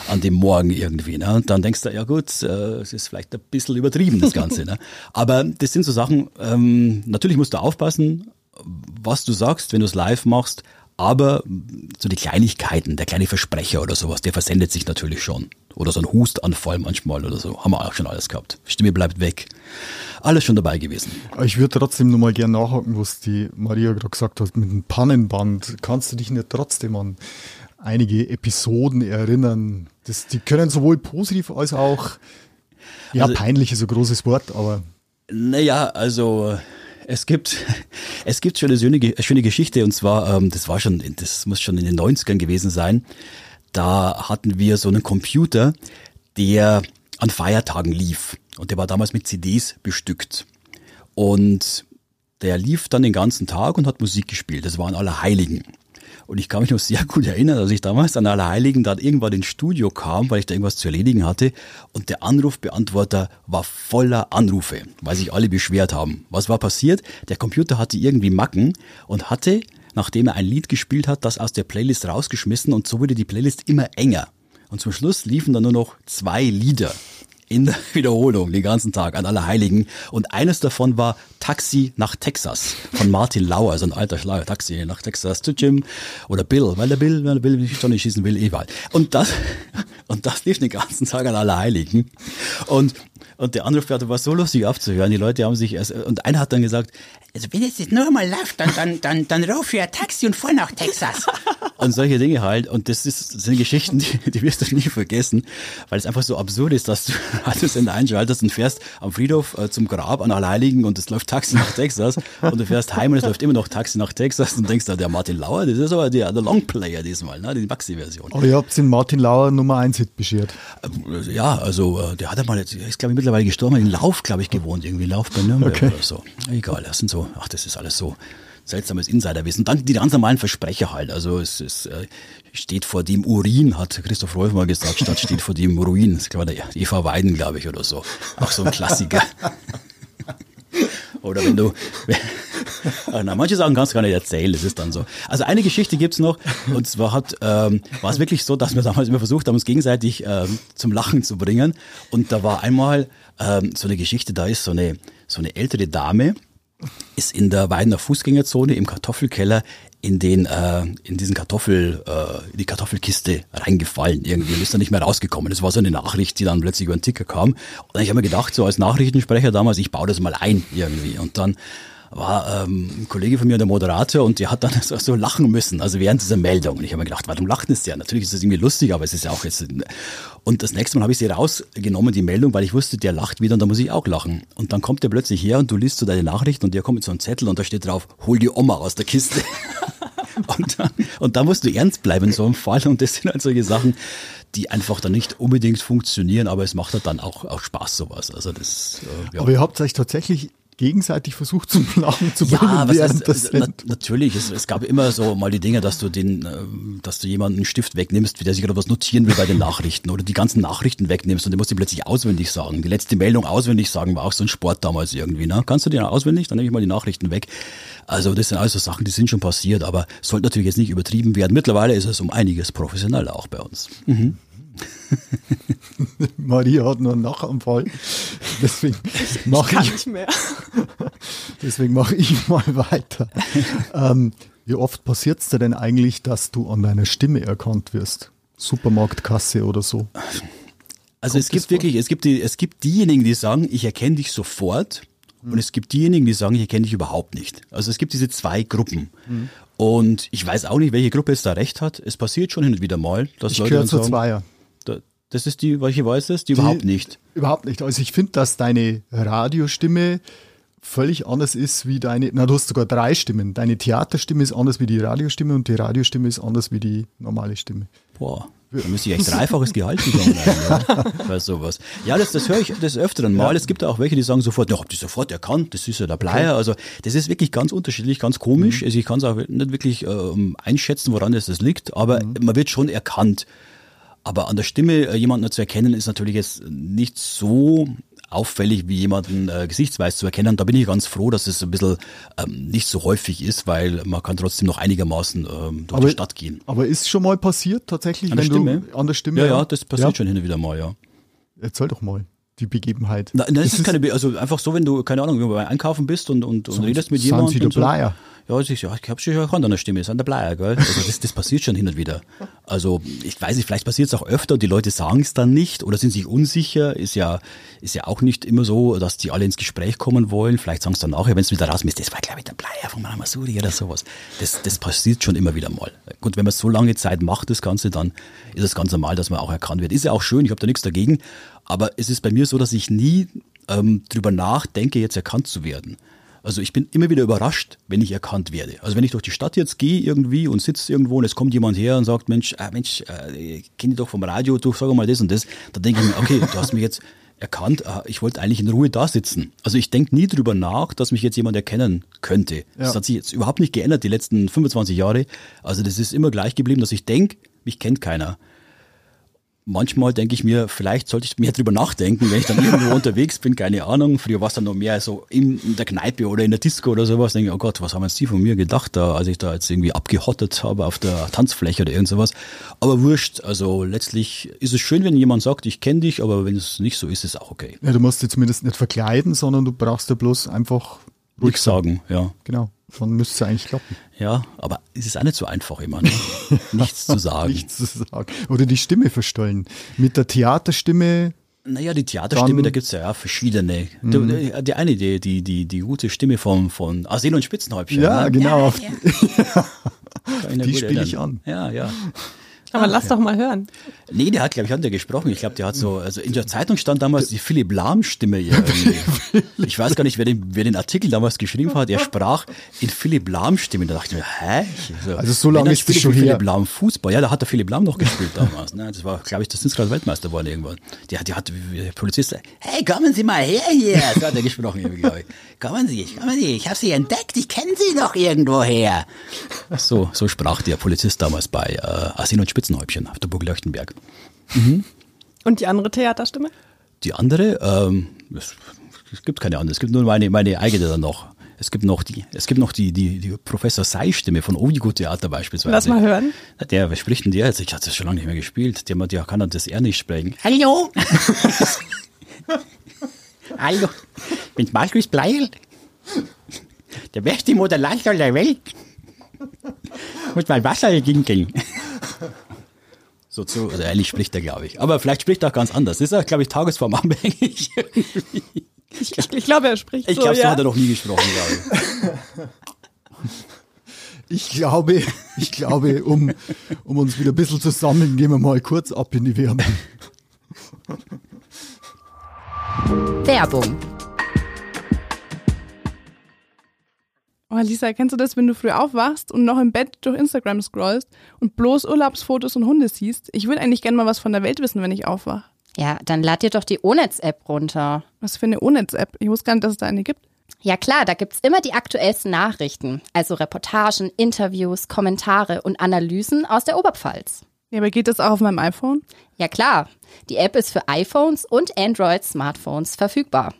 an dem Morgen irgendwie. Ne? Und dann denkst du, ja gut, äh, es ist vielleicht ein bisschen übertrieben, das Ganze. ne? Aber das sind so Sachen, ähm, natürlich musst du aufpassen, was du sagst, wenn du es live machst, aber so die Kleinigkeiten, der kleine Versprecher oder sowas, der versendet sich natürlich schon. Oder so ein Hustanfall manchmal oder so. Haben wir auch schon alles gehabt. Stimme bleibt weg. Alles schon dabei gewesen. Ich würde trotzdem nochmal gerne nachhaken, was die Maria gerade gesagt hat mit dem Pannenband. Kannst du dich nicht trotzdem an einige Episoden erinnern? Das, die können sowohl positiv als auch, ja, also, peinlich ist ein großes Wort, aber. Naja, also es gibt, es gibt schon eine schöne, schöne Geschichte und zwar, ähm, das war schon, das muss schon in den 90ern gewesen sein. Da hatten wir so einen Computer, der an Feiertagen lief und der war damals mit CDs bestückt. Und der lief dann den ganzen Tag und hat Musik gespielt. Das waren alle Heiligen. Und ich kann mich noch sehr gut erinnern, dass ich damals an Allerheiligen da irgendwann ins Studio kam, weil ich da irgendwas zu erledigen hatte. Und der Anrufbeantworter war voller Anrufe, weil sich alle beschwert haben. Was war passiert? Der Computer hatte irgendwie Macken und hatte, nachdem er ein Lied gespielt hat, das aus der Playlist rausgeschmissen und so wurde die Playlist immer enger. Und zum Schluss liefen dann nur noch zwei Lieder in der Wiederholung den ganzen Tag an Allerheiligen. Und eines davon war Taxi nach Texas von Martin Lauer, so ein alter Schlager. Taxi nach Texas zu Jim oder Bill, weil der Bill, weil der Bill mich Johnny schießen will, egal. Und das, und das lief den ganzen Tag an Allerheiligen. Und und der Anrufbeantworter war so lustig aufzuhören. Die Leute haben sich erst, und einer hat dann gesagt, also wenn es jetzt nur mal läuft, dann, dann, dann, dann ruf ich ein Taxi und fahr nach Texas. und solche Dinge halt. Und das, ist, das sind Geschichten, die, die wirst du nie vergessen, weil es einfach so absurd ist, dass du Radiosender einschaltest und fährst am Friedhof äh, zum Grab an Allerheiligen und es läuft Taxi nach Texas und du fährst heim und es läuft immer noch Taxi nach Texas und denkst, da der Martin Lauer, das ist aber der, der Longplayer diesmal, ne, die Maxi-Version. Aber ihr habt den Martin Lauer Nummer 1 Hit beschert. Äh, ja, also äh, der hat ja mal, jetzt, ist glaube ich mittlerweile gestorben, in Lauf, glaube ich, gewohnt, irgendwie Lauf bei Nürnberg okay. oder so. Egal, das sind so, ach, das ist alles so seltsames Insiderwissen. Dann die ganz normalen Versprecher halt. Also es, es äh, steht vor dem Urin, hat Christoph Rolf mal gesagt, statt steht vor dem Ruin. Das ist glaube der Eva Weiden, glaube ich, oder so. Auch so ein Klassiker. oder wenn du, na, manche Sachen kannst du gar nicht erzählen, das ist dann so. Also eine Geschichte gibt's noch, und zwar hat, ähm, war es wirklich so, dass wir damals immer versucht haben, uns gegenseitig ähm, zum Lachen zu bringen. Und da war einmal ähm, so eine Geschichte, da ist so eine, so eine ältere Dame, ist in der Weidener Fußgängerzone im Kartoffelkeller in den äh, in diesen Kartoffel äh, in die Kartoffelkiste reingefallen irgendwie und ist dann nicht mehr rausgekommen. Das war so eine Nachricht, die dann plötzlich über den Ticker kam. Und ich habe mir gedacht, so als Nachrichtensprecher damals, ich baue das mal ein irgendwie. Und dann war ähm, ein Kollege von mir, der Moderator, und der hat dann so, so lachen müssen, also während dieser Meldung. Und ich habe mir gedacht, warum lacht es der? Natürlich ist das irgendwie lustig, aber es ist ja auch jetzt. Und das nächste Mal habe ich sie rausgenommen, die Meldung, weil ich wusste, der lacht wieder und da muss ich auch lachen. Und dann kommt der plötzlich her und du liest so deine Nachrichten und der kommt mit so einem Zettel und da steht drauf, hol die Oma aus der Kiste. und, dann, und da musst du ernst bleiben in so einem Fall. Und das sind halt solche Sachen, die einfach dann nicht unbedingt funktionieren, aber es macht halt dann auch, auch Spaß, sowas. Also das, äh, ja. Aber ihr habt euch tatsächlich gegenseitig versucht zum Lachen zu bringen ja, während das na, Natürlich, es, es, gab immer so mal die Dinge, dass du den, äh, dass du jemanden einen Stift wegnimmst, wie der sich gerade was notieren will bei den Nachrichten oder die ganzen Nachrichten wegnimmst und der muss die plötzlich auswendig sagen. Die letzte Meldung auswendig sagen war auch so ein Sport damals irgendwie. Ne? Kannst du den auswendig? Dann nehme ich mal die Nachrichten weg. Also das sind also Sachen, die sind schon passiert, aber sollte natürlich jetzt nicht übertrieben werden. Mittlerweile ist es um einiges professioneller auch bei uns. Mhm. Maria hat nur einen Nachanfall. Deswegen mache ich, ich mehr. deswegen mache ich mal weiter. Ähm, wie oft passiert es dir denn eigentlich, dass du an deiner Stimme erkannt wirst? Supermarktkasse oder so? Also Kommt es gibt wirklich, es gibt, die, es gibt diejenigen, die sagen, ich erkenne dich sofort. Mhm. Und es gibt diejenigen, die sagen, ich erkenne dich überhaupt nicht. Also es gibt diese zwei Gruppen. Mhm. Und ich weiß auch nicht, welche Gruppe jetzt da recht hat. Es passiert schon hin und wieder mal, dass ich Leute dann sagen, Zweier. Das ist die, welche weiß das? Die, die überhaupt nicht. Überhaupt nicht. Also ich finde, dass deine Radiostimme völlig anders ist wie deine, na du hast sogar drei Stimmen. Deine Theaterstimme ist anders wie die Radiostimme und die Radiostimme ist anders wie die normale Stimme. Boah, da müsste ich echt dreifaches Gehalt bekommen ja, bei sowas. Ja, das, das höre ich des Öfteren mal. Ja. Es gibt auch welche, die sagen sofort, ja, hab die sofort erkannt, das ist ja der Bleier. Also das ist wirklich ganz unterschiedlich, ganz komisch. Mhm. Also ich kann es auch nicht wirklich ähm, einschätzen, woran es das liegt, aber mhm. man wird schon erkannt. Aber an der Stimme äh, jemanden zu erkennen, ist natürlich jetzt nicht so auffällig wie jemanden äh, gesichtsweise zu erkennen. Da bin ich ganz froh, dass es ein bisschen ähm, nicht so häufig ist, weil man kann trotzdem noch einigermaßen ähm, durch aber, die Stadt gehen. Aber ist schon mal passiert tatsächlich, an der Stimme? Du, an der Stimme? Ja, ja, das passiert ja. schon hin und wieder mal, ja. Erzähl doch mal die Begebenheit. Nein, nein, es ist keine, Be also einfach so, wenn du, keine Ahnung, beim Einkaufen bist und, und, und redest mit jemandem. So ja, ich, ja, ich habe schon erkannt an der Stimme, ist an der Bleier, gell? Also das, das passiert schon hin und wieder. Also ich weiß nicht, vielleicht passiert es auch öfter und die Leute sagen es dann nicht oder sind sich unsicher. Ist ja, ist ja auch nicht immer so, dass die alle ins Gespräch kommen wollen. Vielleicht sagen es dann auch, wenn es wieder raus ist, das war glaube ich der Bleier von Masuri oder sowas. Das, das passiert schon immer wieder mal. Gut, wenn man so lange Zeit macht, das Ganze, dann ist es ganz normal, dass man auch erkannt wird. Ist ja auch schön, ich habe da nichts dagegen. Aber es ist bei mir so, dass ich nie ähm, drüber nachdenke, jetzt erkannt zu werden. Also ich bin immer wieder überrascht, wenn ich erkannt werde. Also wenn ich durch die Stadt jetzt gehe irgendwie und sitze irgendwo und es kommt jemand her und sagt, Mensch, äh, Mensch, äh, kenne ich doch vom Radio, du sag mal das und das, dann denke ich mir, okay, du hast mich jetzt erkannt, äh, ich wollte eigentlich in Ruhe da sitzen. Also ich denke nie drüber nach, dass mich jetzt jemand erkennen könnte. Ja. Das hat sich jetzt überhaupt nicht geändert die letzten 25 Jahre. Also das ist immer gleich geblieben, dass ich denke, mich kennt keiner manchmal denke ich mir, vielleicht sollte ich mehr drüber nachdenken, wenn ich dann irgendwo unterwegs bin, keine Ahnung. Früher war es dann noch mehr so in, in, der Kneipe oder in der Disco oder sowas. Denke ich, oh Gott, was haben jetzt die von mir gedacht, da, als ich da jetzt irgendwie abgehottet habe auf der Tanzfläche oder irgend sowas. Aber wurscht, also letztlich ist es schön, wenn jemand sagt, ich kenne dich, aber wenn es nicht so ist, ist es auch okay. Ja, du musst dich zumindest nicht verkleiden, sondern du brachst ja bloß einfach ruhig sagen, ja. Genau. Dann müsste es eigentlich klappen. Ja, aber es ist auch nicht so einfach immer, ne? nichts zu sagen. nichts zu sagen. Oder die Stimme verstellen. Mit der Theaterstimme. Naja, die Theaterstimme, da gibt es ja, ja verschiedene. Mhm. Die, die, eine Idee, die, die, die gute Stimme von, von Arsen und Spitzenhäubchen. Ja, ne? genau. Ja, ja. die spiele ich an. Ja, ja. Aber lass doch mal hören. Nee, der hat, glaube ich, hat der gesprochen. Ich glaube, der hat so, also in der Zeitung stand damals die Philipp Lahm-Stimme. ich weiß gar nicht, wer den, wer den Artikel damals geschrieben hat. Er sprach in Philipp Lahm-Stimme. Da dachte ich mir, hä? So, also so lange ist das schon Philipp Lahm Fußball. Ja, da hat der Philipp Lahm noch gespielt damals. Ne? Das war, glaube ich, das sind gerade Weltmeister geworden irgendwann. Der, der hat, der Polizist, hey, kommen Sie mal her hier. So hat er gesprochen, glaube ich. Kommen Sie, kommen Sie, ich habe Sie entdeckt, ich kenne Sie doch irgendwo her. So, so sprach der Polizist damals bei äh, Asin und Spitzenhäubchen auf der Burg Leuchtenberg. Mhm. Und die andere Theaterstimme? Die andere, ähm, es, es, gibt keine andere, es gibt nur meine, meine eigene dann noch. Es gibt noch die, es gibt noch die, die, die Professor Sei-Stimme von Ovigo Theater beispielsweise. Lass mal hören. Der, wer spricht denn der jetzt? Ich hatte das schon lange nicht mehr gespielt. Der, der kann das R nicht sprechen. Hallo! Hallo, ich bin Markus Bleil. Der beste Moderator der Welt. Muss mal Wasser ginkeln. So zu, also ehrlich spricht er, glaube ich. Aber vielleicht spricht er auch ganz anders. Das ist auch, glaube ich, tagesformabhängig. Ich, ich, ich glaube, er spricht Ich so, glaube, so ja. hat er noch nie gesprochen, glaube ich. Ich glaube, ich glaube, um, um uns wieder ein bisschen zu sammeln, gehen wir mal kurz ab in die Werbung. Werbung. Oh, Lisa, kennst du das, wenn du früh aufwachst und noch im Bett durch Instagram scrollst und bloß Urlaubsfotos und Hunde siehst? Ich würde eigentlich gerne mal was von der Welt wissen, wenn ich aufwache. Ja, dann lad dir doch die Onetz-App runter. Was für eine Onetz-App? Ich wusste gar nicht, dass es da eine gibt. Ja klar, da gibt's immer die aktuellsten Nachrichten, also Reportagen, Interviews, Kommentare und Analysen aus der Oberpfalz. Ja, aber geht das auch auf meinem iPhone? Ja klar, die App ist für iPhones und Android-Smartphones verfügbar.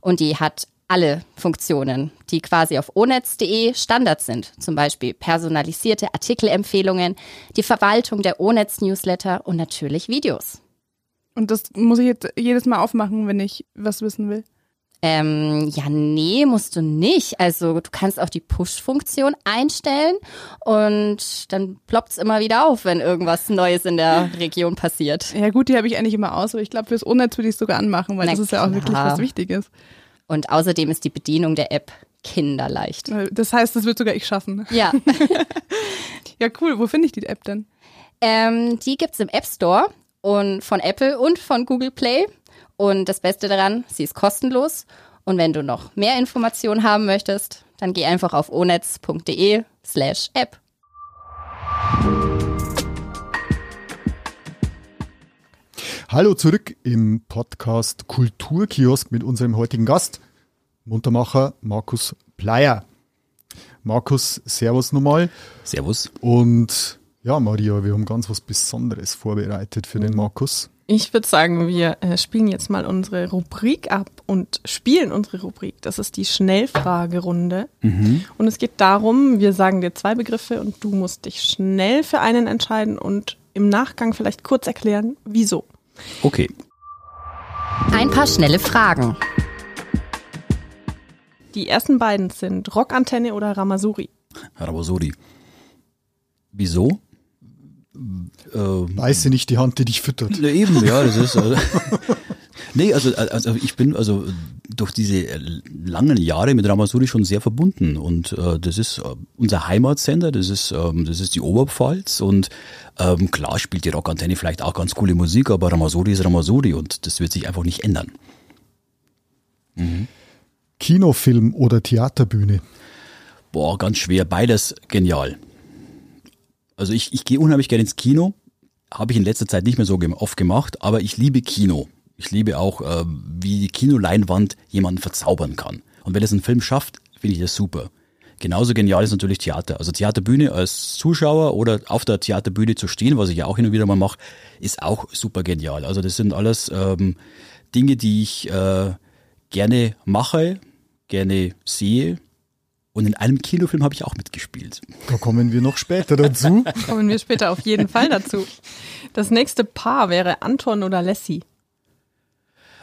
Und die hat alle Funktionen, die quasi auf onetz.de Standard sind. Zum Beispiel personalisierte Artikelempfehlungen, die Verwaltung der Onetz-Newsletter und natürlich Videos. Und das muss ich jetzt jedes Mal aufmachen, wenn ich was wissen will. Ähm, ja, nee, musst du nicht. Also du kannst auch die Push-Funktion einstellen und dann ploppt's immer wieder auf, wenn irgendwas Neues in der Region passiert. Ja gut, die habe ich eigentlich immer aus, aber ich glaube, fürs Unnetz würde ich sogar anmachen, weil Na das ist ja auch wirklich was Wichtiges. Und außerdem ist die Bedienung der App kinderleicht. Das heißt, das wird sogar ich schaffen. Ja, Ja, cool. Wo finde ich die App denn? ähm, die gibt's im App Store und von Apple und von Google Play. Und das Beste daran, sie ist kostenlos. Und wenn du noch mehr Informationen haben möchtest, dann geh einfach auf onetz.de slash app. Hallo zurück im Podcast Kulturkiosk mit unserem heutigen Gast, Muntermacher Markus Bleier. Markus, Servus nochmal. Servus. Und ja, Maria, wir haben ganz was Besonderes vorbereitet für den Markus. Ich würde sagen, wir äh, spielen jetzt mal unsere Rubrik ab und spielen unsere Rubrik. Das ist die Schnellfragerunde. Und es geht darum, wir sagen dir zwei Begriffe und du musst dich schnell für einen entscheiden und im Nachgang vielleicht kurz erklären, wieso. Okay. Ein paar schnelle Fragen. Die ersten beiden sind Rockantenne oder Ramasuri. Rabosori. Wieso? Ähm, Beiße nicht die Hand, die dich füttert. Ja, eben, ja, das ist. Also, nee, also, also ich bin also durch diese langen Jahre mit Ramasuri schon sehr verbunden und äh, das ist äh, unser Heimatsender, das ist, ähm, das ist die Oberpfalz und ähm, klar spielt die Rockantenne vielleicht auch ganz coole Musik, aber Ramasuri ist Ramasuri und das wird sich einfach nicht ändern. Kinofilm oder Theaterbühne? Boah, ganz schwer, beides genial. Also ich, ich gehe unheimlich gerne ins Kino, habe ich in letzter Zeit nicht mehr so oft gemacht, aber ich liebe Kino. Ich liebe auch, äh, wie die Kinoleinwand jemanden verzaubern kann. Und wenn es ein Film schafft, finde ich das super. Genauso genial ist natürlich Theater. Also Theaterbühne als Zuschauer oder auf der Theaterbühne zu stehen, was ich ja auch hin und wieder mal mache, ist auch super genial. Also das sind alles ähm, Dinge, die ich äh, gerne mache, gerne sehe. Und in einem Kinofilm habe ich auch mitgespielt. Da kommen wir noch später dazu. Kommen wir später auf jeden Fall dazu. Das nächste Paar wäre Anton oder Lassie.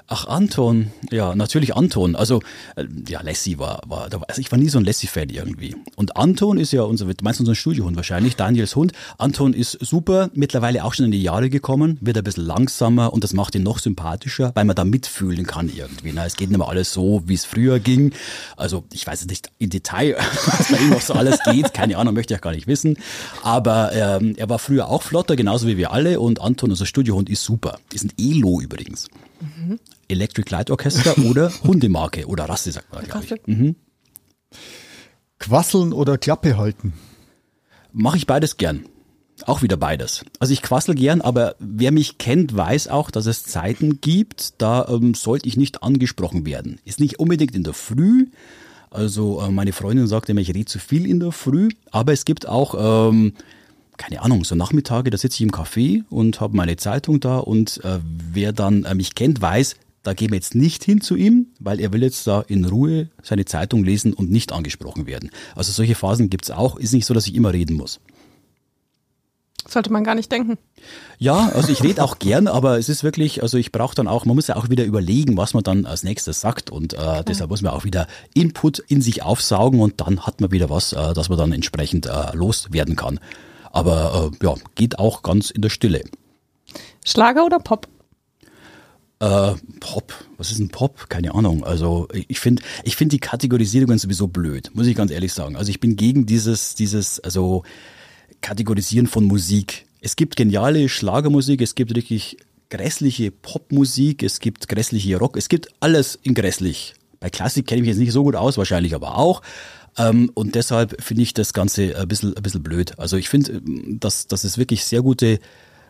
Ach, Anton, ja, natürlich Anton. Also, äh, ja, Lassie war, war, also ich war nie so ein Lassie-Fan irgendwie. Und Anton ist ja unser, du meinst unseren Studiohund wahrscheinlich, Daniels Hund. Anton ist super, mittlerweile auch schon in die Jahre gekommen, wird ein bisschen langsamer und das macht ihn noch sympathischer, weil man da mitfühlen kann irgendwie. Na, es geht nicht mehr alles so, wie es früher ging. Also, ich weiß jetzt nicht im Detail, was bei ihm noch so alles geht, keine Ahnung, möchte ich auch gar nicht wissen. Aber ähm, er war früher auch flotter, genauso wie wir alle und Anton, unser Studiohund, ist super. Ist ein Elo übrigens. Electric Light Orchester oder Hundemarke oder Rasse, sagt man, glaube ich. Quasseln oder Klappe halten? Mache ich beides gern. Auch wieder beides. Also ich quassel gern, aber wer mich kennt, weiß auch, dass es Zeiten gibt, da ähm, sollte ich nicht angesprochen werden. Ist nicht unbedingt in der Früh. Also äh, meine Freundin sagt immer, ich rede zu viel in der Früh, aber es gibt auch, ähm, keine Ahnung, so Nachmittage, da sitze ich im Café und habe meine Zeitung da und äh, wer dann äh, mich kennt, weiß, da gehen wir jetzt nicht hin zu ihm, weil er will jetzt da in Ruhe seine Zeitung lesen und nicht angesprochen werden. Also solche Phasen gibt's auch. Ist nicht so, dass ich immer reden muss. Sollte man gar nicht denken. Ja, also ich rede auch gern, aber es ist wirklich, also ich brauche dann auch, man muss ja auch wieder überlegen, was man dann als nächstes sagt und äh, deshalb muss man auch wieder Input in sich aufsaugen und dann hat man wieder was, äh, dass man dann entsprechend äh, loswerden kann. Aber äh, ja, geht auch ganz in der Stille. Schlager oder Pop? Äh, Pop, was ist ein Pop? Keine Ahnung. Also ich finde, ich finde die Kategorisierungen sowieso blöd, muss ich ganz ehrlich sagen. Also ich bin gegen dieses, dieses, also Kategorisieren von Musik. Es gibt geniale Schlagermusik, es gibt richtig grässliche Popmusik, es gibt grässliche Rock, es gibt alles in grässlich. Bei Klassik kenne ich mich jetzt nicht so gut aus, wahrscheinlich aber auch. Ähm, und deshalb finde ich das Ganze ein bisschen, ein bisschen blöd. Also ich finde, dass, dass es wirklich sehr gute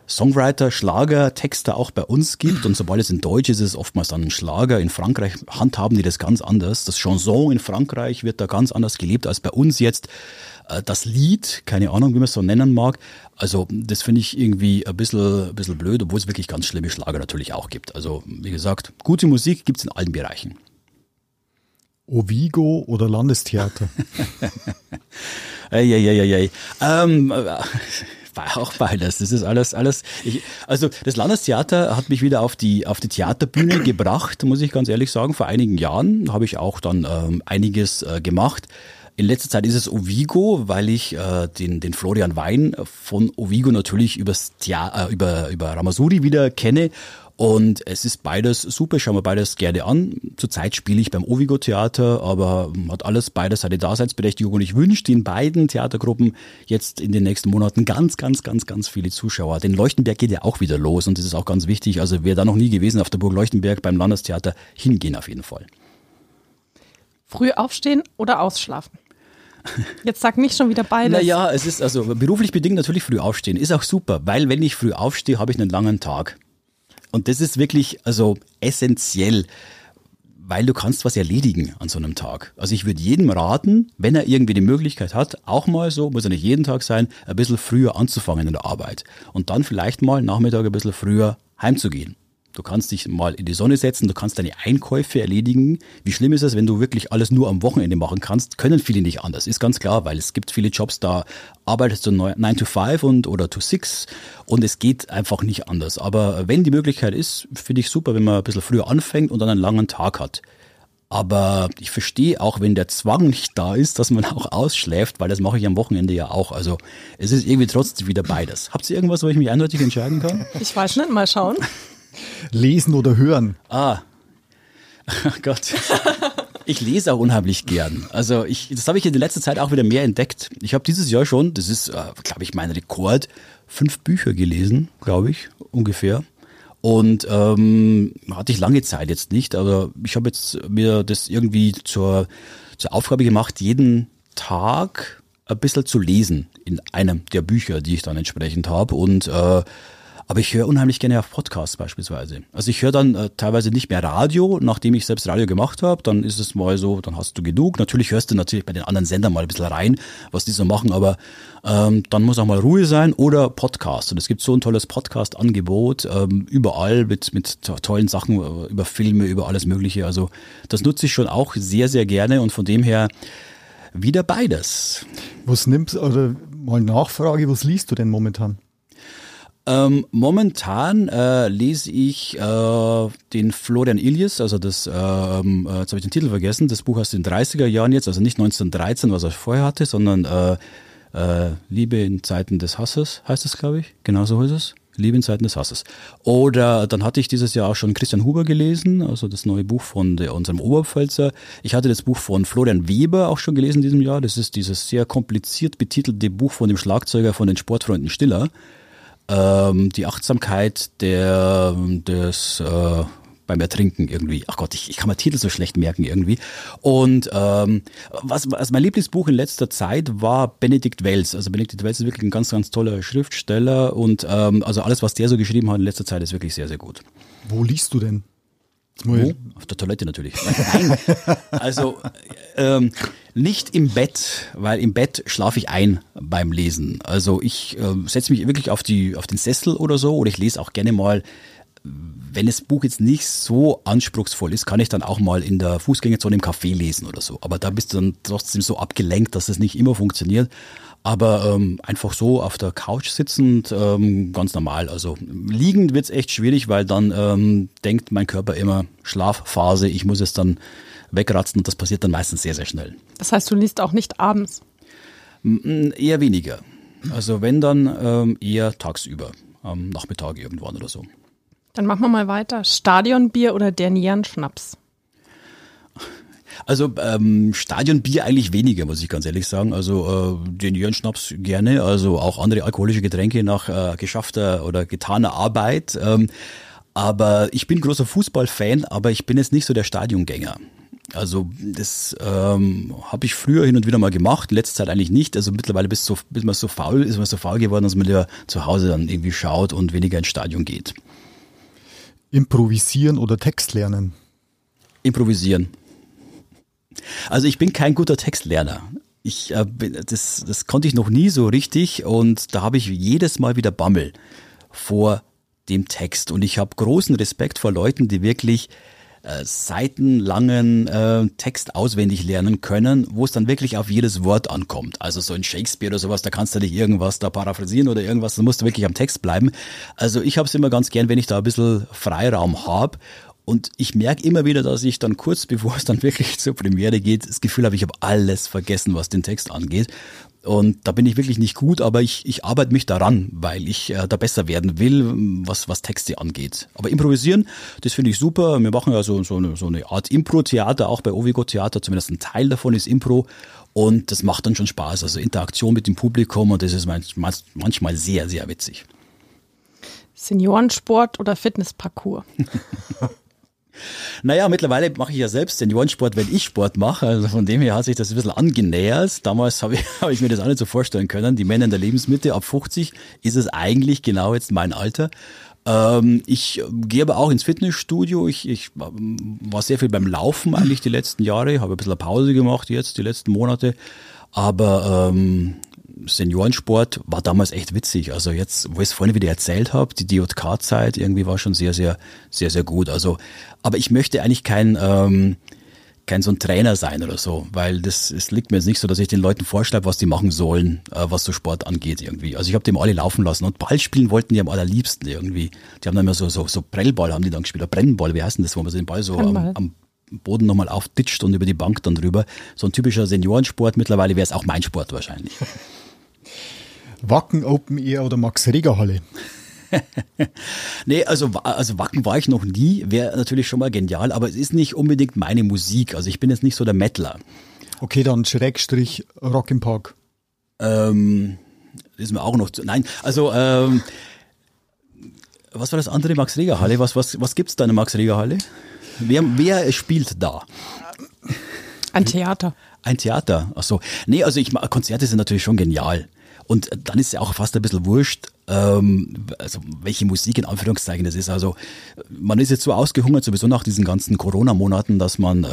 Songwriter, Schlager, Texte auch bei uns gibt. Und sobald es in Deutsch ist, ist es oftmals dann ein Schlager. In Frankreich handhaben die das ganz anders. Das Chanson in Frankreich wird da ganz anders gelebt als bei uns jetzt. Äh, das Lied, keine Ahnung, wie man es so nennen mag. Also das finde ich irgendwie ein bisschen, ein bisschen blöd, obwohl es wirklich ganz schlimme Schlager natürlich auch gibt. Also wie gesagt, gute Musik gibt es in allen Bereichen. Ovigo oder Landestheater? Eieieiei. Ähm, auch beides. Das ist alles, alles. Ich, also das Landestheater hat mich wieder auf die auf die Theaterbühne gebracht, muss ich ganz ehrlich sagen. Vor einigen Jahren habe ich auch dann ähm, einiges äh, gemacht. In letzter Zeit ist es Ovigo, weil ich äh, den, den Florian Wein von Ovigo natürlich übers Thea äh, über, über Ramasuri wieder kenne und es ist beides super, ich schaue mir beides gerne an. Zurzeit spiele ich beim Ovigo Theater, aber hat alles beides seine Daseinsberechtigung und ich wünsche den beiden Theatergruppen jetzt in den nächsten Monaten ganz, ganz, ganz, ganz viele Zuschauer. Den Leuchtenberg geht ja auch wieder los und das ist auch ganz wichtig. Also wer da noch nie gewesen auf der Burg Leuchtenberg beim Landestheater, hingehen auf jeden Fall. Früh aufstehen oder ausschlafen? Jetzt sag nicht schon wieder beides. Naja, es ist also beruflich bedingt natürlich früh aufstehen. Ist auch super, weil wenn ich früh aufstehe, habe ich einen langen Tag. Und das ist wirklich also essentiell, weil du kannst was erledigen an so einem Tag. Also ich würde jedem raten, wenn er irgendwie die Möglichkeit hat, auch mal so, muss ja nicht jeden Tag sein, ein bisschen früher anzufangen in der Arbeit. Und dann vielleicht mal Nachmittag ein bisschen früher heimzugehen. Du kannst dich mal in die Sonne setzen, du kannst deine Einkäufe erledigen. Wie schlimm ist es, wenn du wirklich alles nur am Wochenende machen kannst? Können viele nicht anders, ist ganz klar, weil es gibt viele Jobs, da arbeitest du 9 to 5 und, oder to 6 und es geht einfach nicht anders. Aber wenn die Möglichkeit ist, finde ich super, wenn man ein bisschen früher anfängt und dann einen langen Tag hat. Aber ich verstehe auch, wenn der Zwang nicht da ist, dass man auch ausschläft, weil das mache ich am Wochenende ja auch. Also es ist irgendwie trotzdem wieder beides. Habt ihr irgendwas, wo ich mich eindeutig entscheiden kann? Ich weiß nicht, mal schauen. Lesen oder hören? Ah, oh Gott. Ich lese auch unheimlich gern. Also ich, das habe ich in der letzten Zeit auch wieder mehr entdeckt. Ich habe dieses Jahr schon, das ist, äh, glaube ich, mein Rekord, fünf Bücher gelesen, glaube ich, ungefähr. Und ähm, hatte ich lange Zeit jetzt nicht, aber ich habe jetzt mir das irgendwie zur, zur Aufgabe gemacht, jeden Tag ein bisschen zu lesen in einem der Bücher, die ich dann entsprechend habe. Und äh, aber ich höre unheimlich gerne auf Podcasts beispielsweise. Also ich höre dann äh, teilweise nicht mehr Radio, nachdem ich selbst Radio gemacht habe. Dann ist es mal so, dann hast du genug. Natürlich hörst du natürlich bei den anderen Sendern mal ein bisschen rein, was die so machen, aber ähm, dann muss auch mal Ruhe sein oder Podcast. Und es gibt so ein tolles Podcast-Angebot ähm, überall mit, mit tollen Sachen äh, über Filme, über alles Mögliche. Also das nutze ich schon auch sehr, sehr gerne und von dem her wieder beides. Was nimmst, oder mal Nachfrage, was liest du denn momentan? Ähm, momentan äh, lese ich äh, den Florian Ilias, also das, ähm, äh, jetzt habe ich den Titel vergessen, das Buch aus den 30er Jahren jetzt, also nicht 1913, was er vorher hatte, sondern äh, äh, Liebe in Zeiten des Hasses, heißt es, glaube ich. Genau so ist es. Liebe in Zeiten des Hasses. Oder dann hatte ich dieses Jahr auch schon Christian Huber gelesen, also das neue Buch von der, unserem Oberpfälzer. Ich hatte das Buch von Florian Weber auch schon gelesen in diesem Jahr. Das ist dieses sehr kompliziert betitelte Buch von dem Schlagzeuger von den Sportfreunden Stiller ähm, die Achtsamkeit der, des äh, beim Ertrinken irgendwie. Ach Gott, ich, ich kann mir Titel so schlecht merken irgendwie. Und ähm, was, was mein Lieblingsbuch in letzter Zeit war Benedikt Wells. Also Benedikt Wells ist wirklich ein ganz, ganz toller Schriftsteller und ähm, also alles, was der so geschrieben hat in letzter Zeit, ist wirklich sehr, sehr gut. Wo liest du denn? Wo? Auf der Toilette natürlich. Nein. Also ähm, nicht im Bett, weil im Bett schlafe ich ein beim Lesen. Also ich äh, setze mich wirklich auf die auf den Sessel oder so oder ich lese auch gerne mal. Wenn das Buch jetzt nicht so anspruchsvoll ist, kann ich dann auch mal in der Fußgängerzone im Café lesen oder so. Aber da bist du dann trotzdem so abgelenkt, dass es nicht immer funktioniert. Aber ähm, einfach so auf der Couch sitzend, ähm, ganz normal. Also liegend wird's echt schwierig, weil dann ähm, denkt mein Körper immer Schlafphase, ich muss es dann wegratzen und das passiert dann meistens sehr, sehr schnell. Das heißt, du liest auch nicht abends? M eher weniger. Also wenn dann ähm, eher tagsüber, am Nachmittag irgendwann oder so. Dann machen wir mal weiter. Stadionbier oder der Nierenschnaps? Also ähm, Stadionbier eigentlich weniger, muss ich ganz ehrlich sagen. Also äh, den Jörnschnaps gerne, also auch andere alkoholische Getränke nach äh, geschaffter oder getaner Arbeit. Ähm, aber ich bin großer Fußballfan, aber ich bin jetzt nicht so der Stadiongänger. Also das ähm, habe ich früher hin und wieder mal gemacht, in letzter Zeit eigentlich nicht. Also mittlerweile bis, so, bis man so faul ist, man so faul geworden, dass man lieber zu Hause dann irgendwie schaut und weniger ins Stadion geht. Improvisieren oder Text lernen? Improvisieren. Also ich bin kein guter Textlerner. Ich, äh, das, das konnte ich noch nie so richtig und da habe ich jedes Mal wieder Bammel vor dem Text. Und ich habe großen Respekt vor Leuten, die wirklich äh, seitenlangen äh, Text auswendig lernen können, wo es dann wirklich auf jedes Wort ankommt. Also so in Shakespeare oder sowas, da kannst du nicht irgendwas da paraphrasieren oder irgendwas, da musst du wirklich am Text bleiben. Also ich habe es immer ganz gern, wenn ich da ein bisschen Freiraum habe und ich merke immer wieder, dass ich dann kurz bevor es dann wirklich zur Premiere geht, das Gefühl habe, ich habe alles vergessen, was den Text angeht. Und da bin ich wirklich nicht gut, aber ich, ich arbeite mich daran, weil ich äh, da besser werden will, was, was Texte angeht. Aber improvisieren, das finde ich super. Wir machen ja so, so, eine, so eine Art Impro-Theater, auch bei Ovigo Theater, zumindest ein Teil davon ist Impro. Und das macht dann schon Spaß. Also Interaktion mit dem Publikum und das ist manchmal, manchmal sehr, sehr witzig. Seniorensport oder Fitnessparcours? Naja, mittlerweile mache ich ja selbst Seniorensport, wenn ich Sport mache. Also von dem her hat sich das ein bisschen angenähert. Damals habe ich, hab ich mir das auch nicht so vorstellen können. Die Männer in der Lebensmitte ab 50 ist es eigentlich genau jetzt mein Alter. Ähm, ich gehe aber auch ins Fitnessstudio. Ich, ich war sehr viel beim Laufen eigentlich die letzten Jahre, habe ein bisschen Pause gemacht jetzt, die letzten Monate. Aber ähm, Seniorensport war damals echt witzig. Also jetzt, wo ich es vorhin wieder erzählt habe, die DJK-Zeit irgendwie war schon sehr, sehr, sehr, sehr gut. Also, aber ich möchte eigentlich kein, ähm, kein so ein Trainer sein oder so, weil das es liegt mir jetzt nicht so, dass ich den Leuten vorschreibe, was die machen sollen, äh, was so Sport angeht irgendwie. Also ich habe dem alle laufen lassen und Ball spielen wollten die am allerliebsten irgendwie. Die haben dann immer so so so Prellball haben die dann gespielt, oder Brennball, wie heißt denn das, wo man so den Ball so am, am Boden nochmal auftitscht und über die Bank dann drüber. So ein typischer Seniorensport. Mittlerweile wäre es auch mein Sport wahrscheinlich. Wacken Open Air oder Max Reger Halle? nee, also, also Wacken war ich noch nie, wäre natürlich schon mal genial, aber es ist nicht unbedingt meine Musik. Also ich bin jetzt nicht so der Mettler. Okay, dann Schrägstrich Rock im Park. Ähm, ist mir auch noch zu, nein, also ähm, was war das andere Max Reger Halle? Was, was, was gibt's da in der Max Reger Halle? Wer, wer spielt da? Ein Theater. Ein Theater, ach so. Nee, also ich Konzerte sind natürlich schon genial. Und dann ist ja auch fast ein bisschen wurscht, ähm, also welche Musik in Anführungszeichen das ist. Also man ist jetzt so ausgehungert, sowieso nach diesen ganzen Corona-Monaten, dass man äh,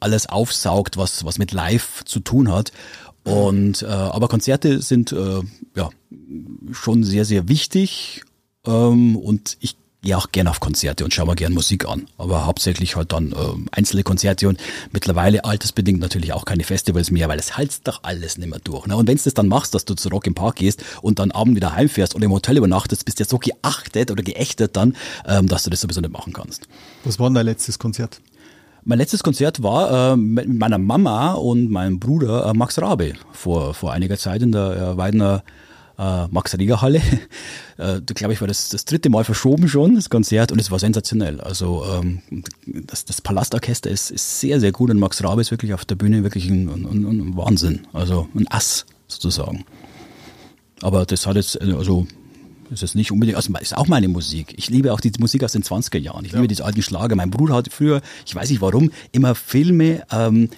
alles aufsaugt, was, was mit Live zu tun hat. Und äh, aber Konzerte sind äh, ja schon sehr, sehr wichtig. Ähm, und ich gehe auch gerne auf Konzerte und schaue mir gerne Musik an. Aber hauptsächlich halt dann äh, einzelne Konzerte und mittlerweile altersbedingt natürlich auch keine Festivals mehr, weil es heizt doch alles nicht mehr durch. Ne? Und wenn du das dann machst, dass du zu Rock im Park gehst und dann abend wieder heimfährst oder im Hotel übernachtest, bist du ja so geachtet oder geächtet dann, ähm, dass du das sowieso nicht machen kannst. Was war denn dein letztes Konzert? Mein letztes Konzert war äh, mit meiner Mama und meinem Bruder äh, Max Rabe vor, vor einiger Zeit in der äh, Weidener äh, Max-Rieger-Halle. Äh, glaube ich, war das das dritte Mal verschoben schon, das Konzert, und es war sensationell. Also ähm, das, das Palastorchester ist, ist sehr, sehr gut und Max Rabe ist wirklich auf der Bühne wirklich ein, ein, ein Wahnsinn. Also ein Ass sozusagen. Aber das hat jetzt, also ist jetzt nicht unbedingt, also ist auch meine Musik. Ich liebe auch die Musik aus den 20er Jahren. Ich ja. liebe diese alten Schlager. Mein Bruder hat früher, ich weiß nicht warum, immer Filme ähm,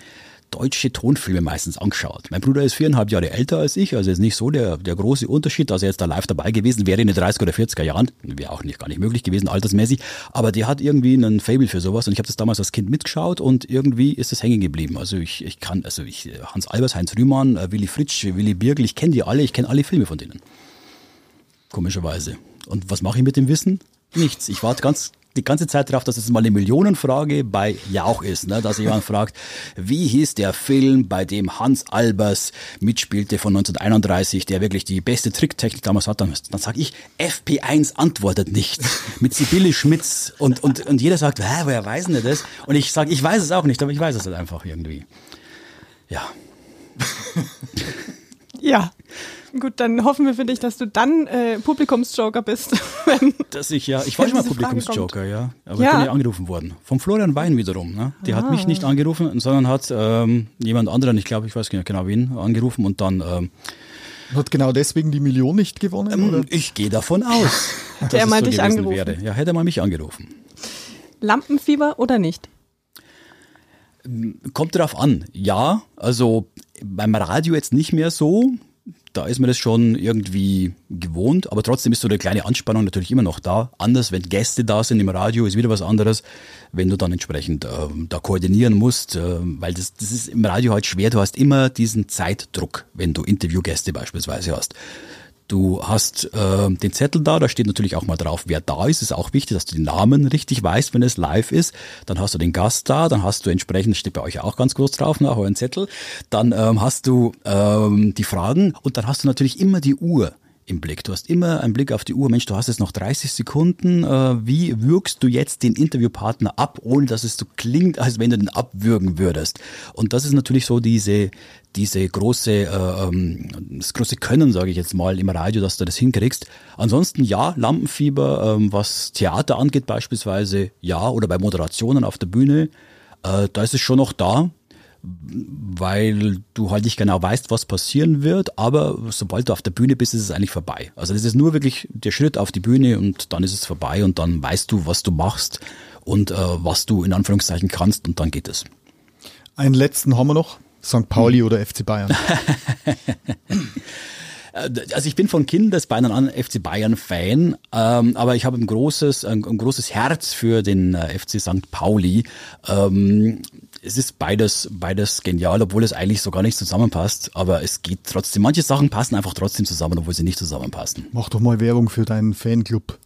deutsche Tonfilme meistens angeschaut. Mein Bruder ist viereinhalb Jahre älter als ich, also ist nicht so der, der große Unterschied, dass er jetzt da live dabei gewesen wäre in den 30er oder 40er Jahren. Wäre auch nicht, gar nicht möglich gewesen, altersmäßig. Aber der hat irgendwie einen Fable für sowas und ich habe das damals als Kind mitgeschaut und irgendwie ist es hängen geblieben. Also ich, ich kann, also ich, Hans Albers, Heinz Rühmann, äh, Willy Fritsch, Willy Birgel, ich kenne die alle, ich kenne alle Filme von denen. Komischerweise. Und was mache ich mit dem Wissen? Nichts. Ich warte ganz die ganze Zeit darauf, dass es mal eine Millionenfrage bei Jauch ist, ne? dass jemand fragt, wie hieß der Film, bei dem Hans Albers mitspielte von 1931, der wirklich die beste Tricktechnik damals hat, dann, dann sage ich, FP1 antwortet nicht mit Sibylle Schmitz und, und, und jeder sagt, Hä, woher weiß denn das? Und ich sage, ich weiß es auch nicht, aber ich weiß es halt einfach irgendwie. Ja. ja. Gut, dann hoffen wir für dich, dass du dann äh, Publikumsjoker bist. wenn- Dass ich ja, ich war schon mal Publikumsjoker, ja. Aber Ja. ich bin ja angerufen worden. Vom Florian Wein wiederum. Ne? Der hat Ah. mich nicht angerufen, sondern hat ähm, jemand anderen, ich glaube, ich weiß nicht genau wen, angerufen und dann ähm, Hat genau deswegen die Million nicht gewonnen? oder? Ähm, Ich gehe davon aus, dass Der es mal so dich angerufen. wäre. Ja, hätte er mal mich angerufen. Lampenfieber oder nicht? Kommt drauf an. Ja, also beim Radio jetzt nicht mehr so. Da ist mir das schon irgendwie gewohnt, aber trotzdem ist so eine kleine Anspannung natürlich immer noch da. Anders, wenn Gäste da sind im Radio, ist wieder was anderes, wenn du dann entsprechend ähm, da koordinieren musst, ähm, weil das, das ist im Radio halt schwer. Du hast immer diesen Zeitdruck, wenn du Interviewgäste beispielsweise hast. Du hast ähm, den Zettel da, da steht natürlich auch mal drauf, wer da ist. Ist auch wichtig, dass du die Namen richtig weißt, wenn es live ist. Dann hast du den Gast da, dann hast du entsprechend, steht bei euch auch ganz groß drauf nach euren Zettel. Dann ähm, hast du ähm, die Fragen und dann hast du natürlich immer die Uhr im Blick. Du hast immer einen Blick auf die Uhr. Mensch, du hast jetzt noch 30 Sekunden. Äh, wie wirkst du jetzt den Interviewpartner ab, ohne dass es so klingt, als wenn du den abwürgen würdest? Und das ist natürlich so diese diese große, äh, ähm, das große Können, sage ich jetzt mal, im Radio, dass du das hinkriegst. Ansonsten ja, Lampenfieber, ähm, was Theater angeht beispielsweise, ja, oder bei Moderationen auf der Bühne, äh, da ist es schon noch da, weil du halt nicht genau weißt, was passieren wird, aber sobald du auf der Bühne bist, ist es eigentlich vorbei. Also das ist nur wirklich der Schritt auf die Bühne und dann ist es vorbei und dann weißt du, was du machst und äh, was du in Anführungszeichen kannst und dann geht es. Einen letzten haben wir noch. St. Pauli oder FC Bayern. Also ich bin von Kindesbeinen an FC Bayern Fan, ähm, aber ich habe ein großes, ein, ein großes Herz für den äh, FC St. Pauli. Ähm, es ist beides, beides genial, obwohl es eigentlich so gar nicht zusammenpasst. Aber es geht trotzdem. Manche Sachen passen einfach trotzdem zusammen, obwohl sie nicht zusammenpassen. Mach doch mal Werbung für deinen Fanclub.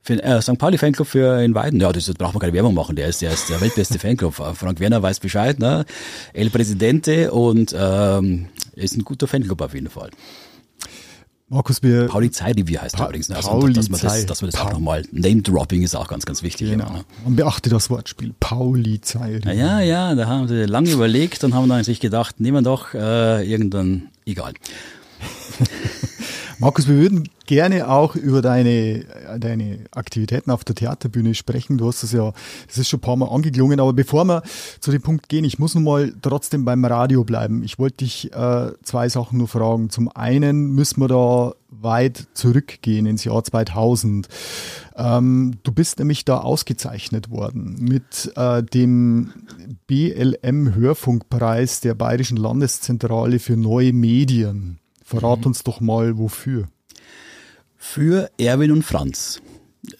Für, äh, St. Pauli Fanclub für in Weiden, ja, das braucht man keine Werbung machen. Der ist, der ist der weltbeste Fanclub. Frank Werner weiß Bescheid, ne? El Presidente und ähm, ist ein guter Fanclub auf jeden Fall. Markus, wir, wie heißt Pa übrigens. ne? Also, Pauli dass man das, dass man das Pa- auch nochmal, Name-Dropping ist auch ganz, ganz wichtig. genau. Immer, ne? Man beachte das Wortspiel. Pauli Zeil. Na ja, ja, da haben sie lange überlegt und haben dann sich gedacht, nehmen wir doch äh, irgendeinen, egal. Markus, wir würden gerne auch über deine, deine Aktivitäten auf der Theaterbühne sprechen. Du hast es ja, es ist schon ein paar Mal angeklungen, aber bevor wir zu dem Punkt gehen, ich muss noch mal trotzdem beim Radio bleiben. Ich wollte dich äh, zwei Sachen nur fragen. Zum einen müssen wir da weit zurückgehen ins Jahr 2000. Ähm, du bist nämlich da ausgezeichnet worden mit äh, dem BLM Hörfunkpreis der Bayerischen Landeszentrale für neue Medien. Verrat uns doch mal, wofür. Für Erwin und Franz.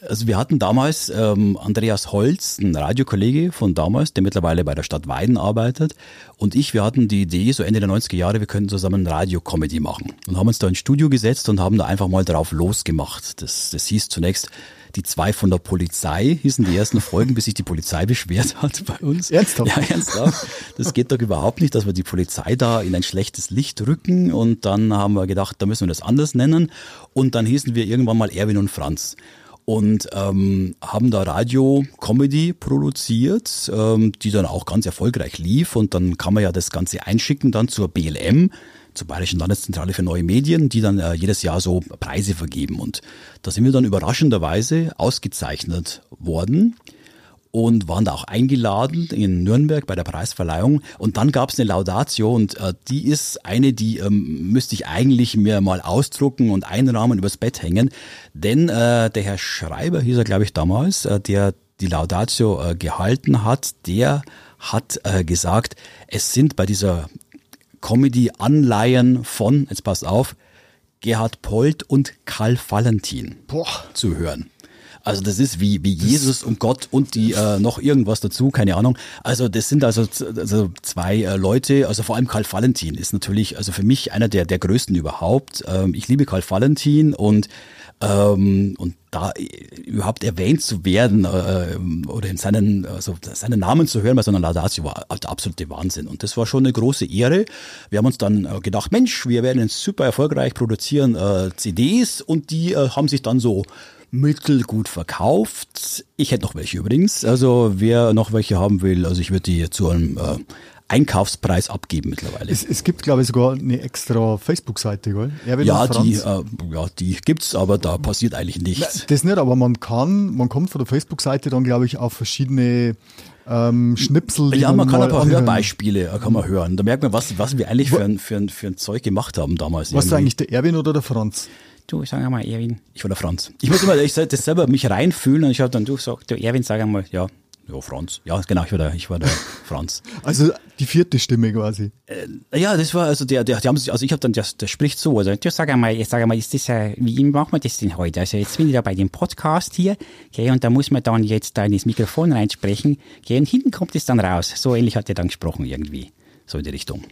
Also wir hatten damals ähm, Andreas Holz, ein Radiokollege von damals, der mittlerweile bei der Stadt Weiden arbeitet, und ich, wir hatten die Idee, so Ende der 90er Jahre, wir könnten zusammen Radio-Comedy machen. Und haben uns da ins Studio gesetzt und haben da einfach mal drauf losgemacht. Das, das hieß zunächst die zwei von der Polizei, hießen die ersten Folgen, bis sich die Polizei beschwert hat bei uns. Ernsthaft? Ja, ernsthaft. Das geht doch überhaupt nicht, dass wir die Polizei da in ein schlechtes Licht rücken. Und dann haben wir gedacht, da müssen wir das anders nennen. Und dann hießen wir irgendwann mal Erwin und Franz und ähm, haben da Radio-Comedy produziert, ähm, die dann auch ganz erfolgreich lief. Und dann kann man ja das Ganze einschicken dann zur BLM, zur Bayerischen Landeszentrale für neue Medien, die dann äh, jedes Jahr so Preise vergeben. Und da sind wir dann überraschenderweise ausgezeichnet worden und waren da auch eingeladen in Nürnberg bei der Preisverleihung. Und dann gab es eine Laudatio und äh, die ist eine, die ähm, müsste ich eigentlich mir mal ausdrucken und einrahmen übers Bett hängen. Denn äh, der Herr Schreiber, hieß er glaube ich damals, äh, der die Laudatio äh, gehalten hat, der hat äh, gesagt, es sind bei dieser Comedy-Anleihen von, jetzt passt auf, Gerhard Polt und Karl Valentin Boah. zu hören. Also das ist wie, wie Jesus und Gott und die äh, noch irgendwas dazu, keine Ahnung. Also das sind also, also zwei äh, Leute, also vor allem Karl Valentin ist natürlich also für mich einer der, der größten überhaupt. Ähm, ich liebe Karl Valentin und ähm, und da äh, überhaupt erwähnt zu werden äh, oder in seinen, also seinen Namen zu hören bei so einer Laudatio war der absolute Wahnsinn. Und das war schon eine große Ehre. Wir haben uns dann äh, gedacht, Mensch, wir werden super erfolgreich produzieren äh, CDs und die äh, haben sich dann so mittelgut verkauft. Ich hätte noch welche übrigens. Also wer noch welche haben will, also ich würde die zu einem äh, Einkaufspreis abgeben mittlerweile. Es, es gibt, glaube ich, sogar eine extra Facebook-Seite, gell? Erwin ja, die, äh, ja, die gibt's, aber da passiert eigentlich nichts. Das nicht, aber man kann, man kommt von der Facebook-Seite dann, glaube ich, auf verschiedene ähm, Schnipsel. Ja, man kann mal ein paar anhören. Hörbeispiele, äh, kann man hören. Da merkt man, was, was wir eigentlich für ein, für ein, für ein Zeug gemacht haben damals. Warst du eigentlich der Erwin oder der Franz? Du, sag einmal, Erwin. Ich war der Franz. Ich muss immer, ich das selber mich reinfühlen und ich habe dann, du sag, Du, Erwin, sag einmal. ja, ja, Franz. Ja, genau, ich war der, ich war der Franz. Also die vierte Stimme quasi. Ja, das war also der, der, die haben sich, also ich habe dann, der, der spricht so, also Du, sag einmal, jetzt sag einmal, ist das, äh, wie machen wir das denn heute? Also jetzt bin ich da bei dem Podcast hier, okay, und da muss man dann jetzt da in das Mikrofon reinsprechen, okay, und hinten kommt es dann raus. So ähnlich hat er dann gesprochen irgendwie. so in die Richtung.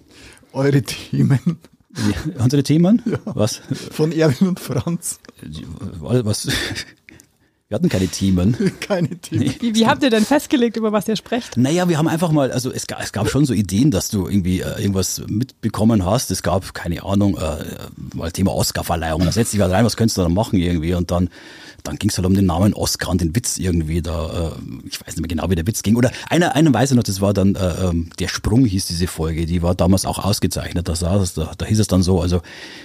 Eure Themen Die- Unsere Themen? Was? von Erwin und Franz. Was? Wir hatten keine Themen. Keine Themen. Wie, wie habt ihr denn festgelegt, über was ihr sprecht? Naja, wir haben einfach mal, also es, es gab schon so Ideen, dass du irgendwie äh, irgendwas mitbekommen hast. Es gab, keine Ahnung, äh, mal Thema Oscarverleihung. Da setzt dich halt rein, was könntest du da machen irgendwie? Und dann, dann ging es halt um den Namen Oscar und den Witz irgendwie. Da, äh, ich weiß nicht mehr genau, wie der Witz ging. Oder einer, einer weiß ich noch, das war dann äh, ähm, der Sprung hieß diese Folge. Die war damals auch ausgezeichnet. Da, saß, da, da hieß es dann so, also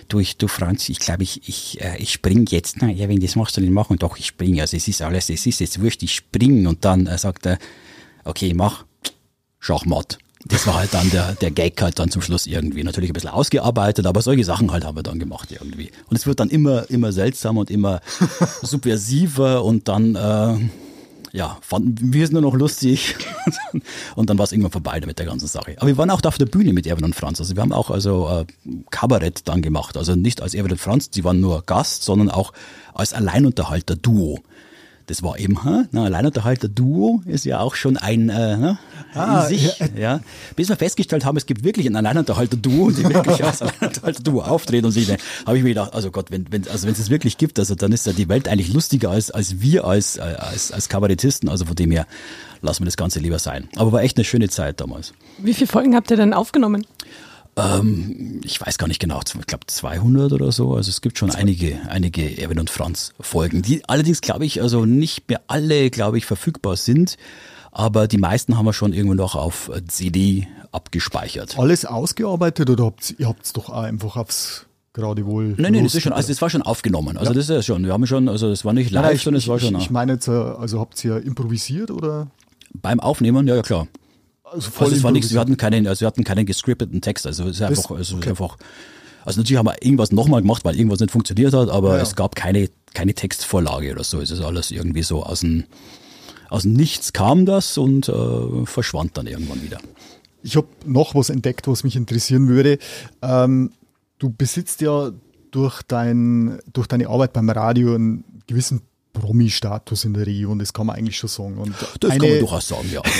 Du, ich, du Franz, ich glaube, ich, ich, äh, ich spring jetzt. Na, Erwin, das machst du nicht machen. Doch, ich springe. Also es ist alles, es ist jetzt wurscht, ich spring. Und dann äh, sagt er, okay, mach. Schachmatt. Das war halt dann der, der Gag halt dann zum Schluss irgendwie. Natürlich ein bisschen ausgearbeitet, aber solche Sachen halt haben wir dann gemacht irgendwie. Und es wird dann immer, immer seltsamer und immer subversiver und dann, äh, ja, fanden wir es nur noch lustig. und dann war es irgendwann vorbei mit der ganzen Sache. Aber wir waren auch da auf der Bühne mit Erwin und Franz. Also wir haben auch also äh, Kabarett dann gemacht. Also nicht als Erwin und Franz, die waren nur Gast, sondern auch als Alleinunterhalter-Duo. Das war eben, hä? Na, Alleinunterhalter-Duo ist ja auch schon ein, äh, ne? Ah, in sich, ja, Bis wir festgestellt haben, es gibt wirklich ein Alleinunterhalter-Duo, die wirklich als Alleinunterhalter-Duo auftreten und sich, ne, habe ich mir gedacht, also Gott, wenn, wenn, also wenn es es wirklich gibt, also dann ist ja die Welt eigentlich lustiger als, als wir als, äh, als, als Kabarettisten, also von dem her lassen wir das Ganze lieber sein. Aber war echt eine schöne Zeit damals. Wie viele Folgen habt ihr denn aufgenommen? Ähm, ich weiß gar nicht genau, ich glaube 200 oder so. Also es gibt schon einige, einige Erwin und Franz Folgen, die allerdings, glaube ich, also nicht mehr alle, glaube ich, verfügbar sind. Aber die meisten haben wir schon irgendwo noch auf CD abgespeichert. Alles ausgearbeitet oder habt ihr habt's doch auch einfach aufs gerade wohl? Nein, nein, das ist schon, also das war schon aufgenommen. Also das ist ja schon, wir haben schon, also das war nicht live, sondern es war schon ich, ich meine jetzt, äh, also habt ihr improvisiert oder? beim Aufnehmen, ja, ja klar. Also Also es war nichts, wir hatten keinen, also wir hatten keinen gescripteten Text. Also es ist einfach, also okay. einfach, also natürlich haben wir irgendwas nochmal gemacht, weil irgendwas nicht funktioniert hat, aber Ja, ja. es gab keine, keine Textvorlage oder so. Es ist alles irgendwie so aus dem, aus dem Nichts kam das und äh, verschwand dann irgendwann wieder. Ich habe noch was entdeckt, was mich interessieren würde. Ähm, du besitzt ja durch, dein, durch deine Arbeit beim Radio einen gewissen Promi-Status in der Region, das kann man eigentlich schon sagen. Und Das eine, kann man durchaus sagen, ja.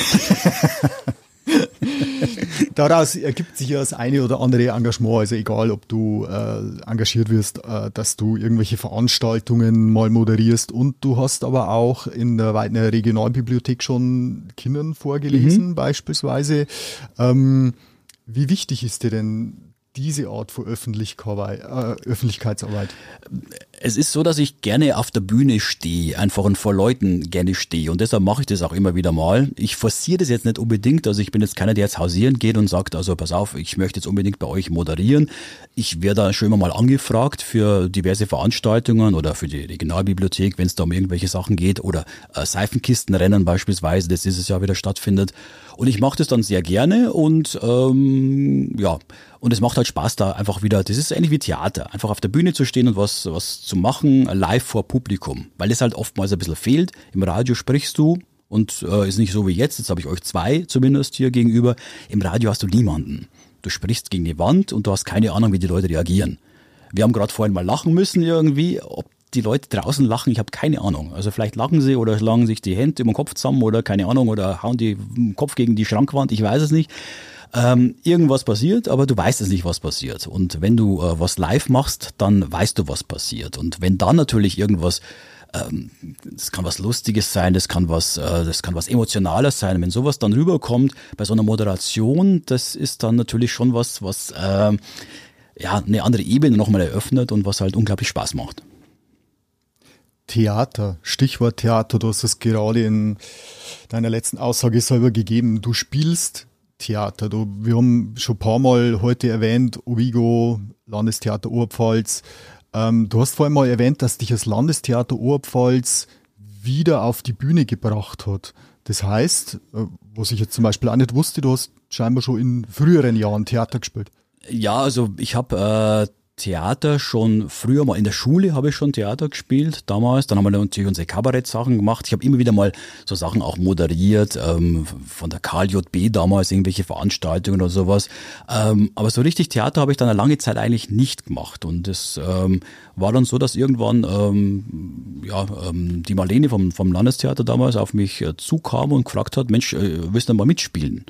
daraus ergibt sich ja das eine oder andere Engagement, also egal, ob du äh, engagiert wirst, äh, dass du irgendwelche Veranstaltungen mal moderierst und du hast aber auch in der Weidner Regionalbibliothek schon Kindern vorgelesen beispielsweise. Ähm, wie wichtig ist dir denn diese Art von äh, Öffentlichkeitsarbeit? Es ist so, dass ich gerne auf der Bühne stehe, einfach und vor Leuten gerne stehe. Und deshalb mache ich das auch immer wieder mal. Ich forciere das jetzt nicht unbedingt. Also ich bin jetzt keiner, der jetzt hausieren geht und sagt, also pass auf, ich möchte jetzt unbedingt bei euch moderieren. Ich werde da schon immer mal angefragt für diverse Veranstaltungen oder für die Regionalbibliothek, wenn es da um irgendwelche Sachen geht oder äh, Seifenkistenrennen beispielsweise, das dieses Jahr wieder stattfindet. Und ich mache das dann sehr gerne und ähm, ja, und es macht halt Spaß da einfach wieder, das ist ähnlich wie Theater, einfach auf der Bühne zu stehen und was, was zu machen, live vor Publikum, weil das halt oftmals ein bisschen fehlt. Im Radio sprichst du und äh, ist nicht so wie jetzt, jetzt habe ich euch zwei zumindest hier gegenüber. Im Radio hast du niemanden. Du sprichst gegen die Wand und du hast keine Ahnung, wie die Leute reagieren. Wir haben gerade vorhin mal lachen müssen irgendwie, ob die Leute draußen lachen, ich habe keine Ahnung. Also vielleicht lachen sie oder schlagen sich die Hände über den Kopf zusammen oder keine Ahnung oder hauen die Kopf gegen die Schrankwand, ich weiß es nicht. Ähm, irgendwas passiert, aber du weißt es nicht, was passiert. Und wenn du äh, was live machst, dann weißt du, was passiert. Und wenn dann natürlich irgendwas ähm, das kann was Lustiges sein, das kann was, äh, das kann was Emotionales sein. Wenn sowas dann rüberkommt bei so einer Moderation, das ist dann natürlich schon was, was äh, ja eine andere Ebene nochmal eröffnet und was halt unglaublich Spaß macht. Theater, Stichwort Theater, du hast es gerade in deiner letzten Aussage selber gegeben. Du spielst Theater. Du, wir haben schon ein paar Mal heute erwähnt, Ovigo, Landestheater Oberpfalz. Ähm, du hast vorhin mal erwähnt, dass dich das Landestheater Oberpfalz wieder auf die Bühne gebracht hat. Das heißt, äh, was ich jetzt zum Beispiel auch nicht wusste, du hast scheinbar schon in früheren Jahren Theater gespielt. Ja, also ich habe äh, Theater schon früher mal in der Schule habe ich schon Theater gespielt damals. Dann haben wir natürlich unsere Kabarett-Sachen gemacht. Ich habe immer wieder mal so Sachen auch moderiert ähm, von der KJB damals irgendwelche Veranstaltungen oder sowas. Ähm, aber so richtig Theater habe ich dann eine lange Zeit eigentlich nicht gemacht und das ähm, war dann so, dass irgendwann ähm, ja ähm, die Marlene vom vom Landestheater damals auf mich äh, zukam und gefragt hat, Mensch, äh, willst du mal mitspielen?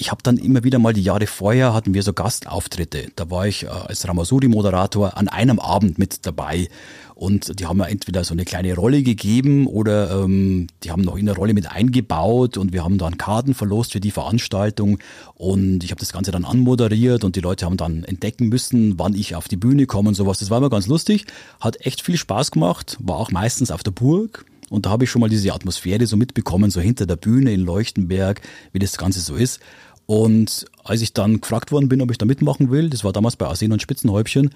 Ich habe dann immer wieder mal die Jahre vorher hatten wir so Gastauftritte. Da war ich äh, als Ramasuri-Moderator an einem Abend mit dabei. Und die haben mir entweder so eine kleine Rolle gegeben oder ähm, die haben noch in der Rolle mit eingebaut und wir haben dann Karten verlost für die Veranstaltung. Und ich habe das Ganze dann anmoderiert und die Leute haben dann entdecken müssen, wann ich auf die Bühne komme und sowas. Das war immer ganz lustig, hat echt viel Spaß gemacht, war auch meistens auf der Burg. Und da habe ich schon mal diese Atmosphäre so mitbekommen, so hinter der Bühne in Leuchtenberg, wie das Ganze so ist. Und als ich dann gefragt worden bin, ob ich da mitmachen will, das war damals bei Arsen und Spitzenhäubchen,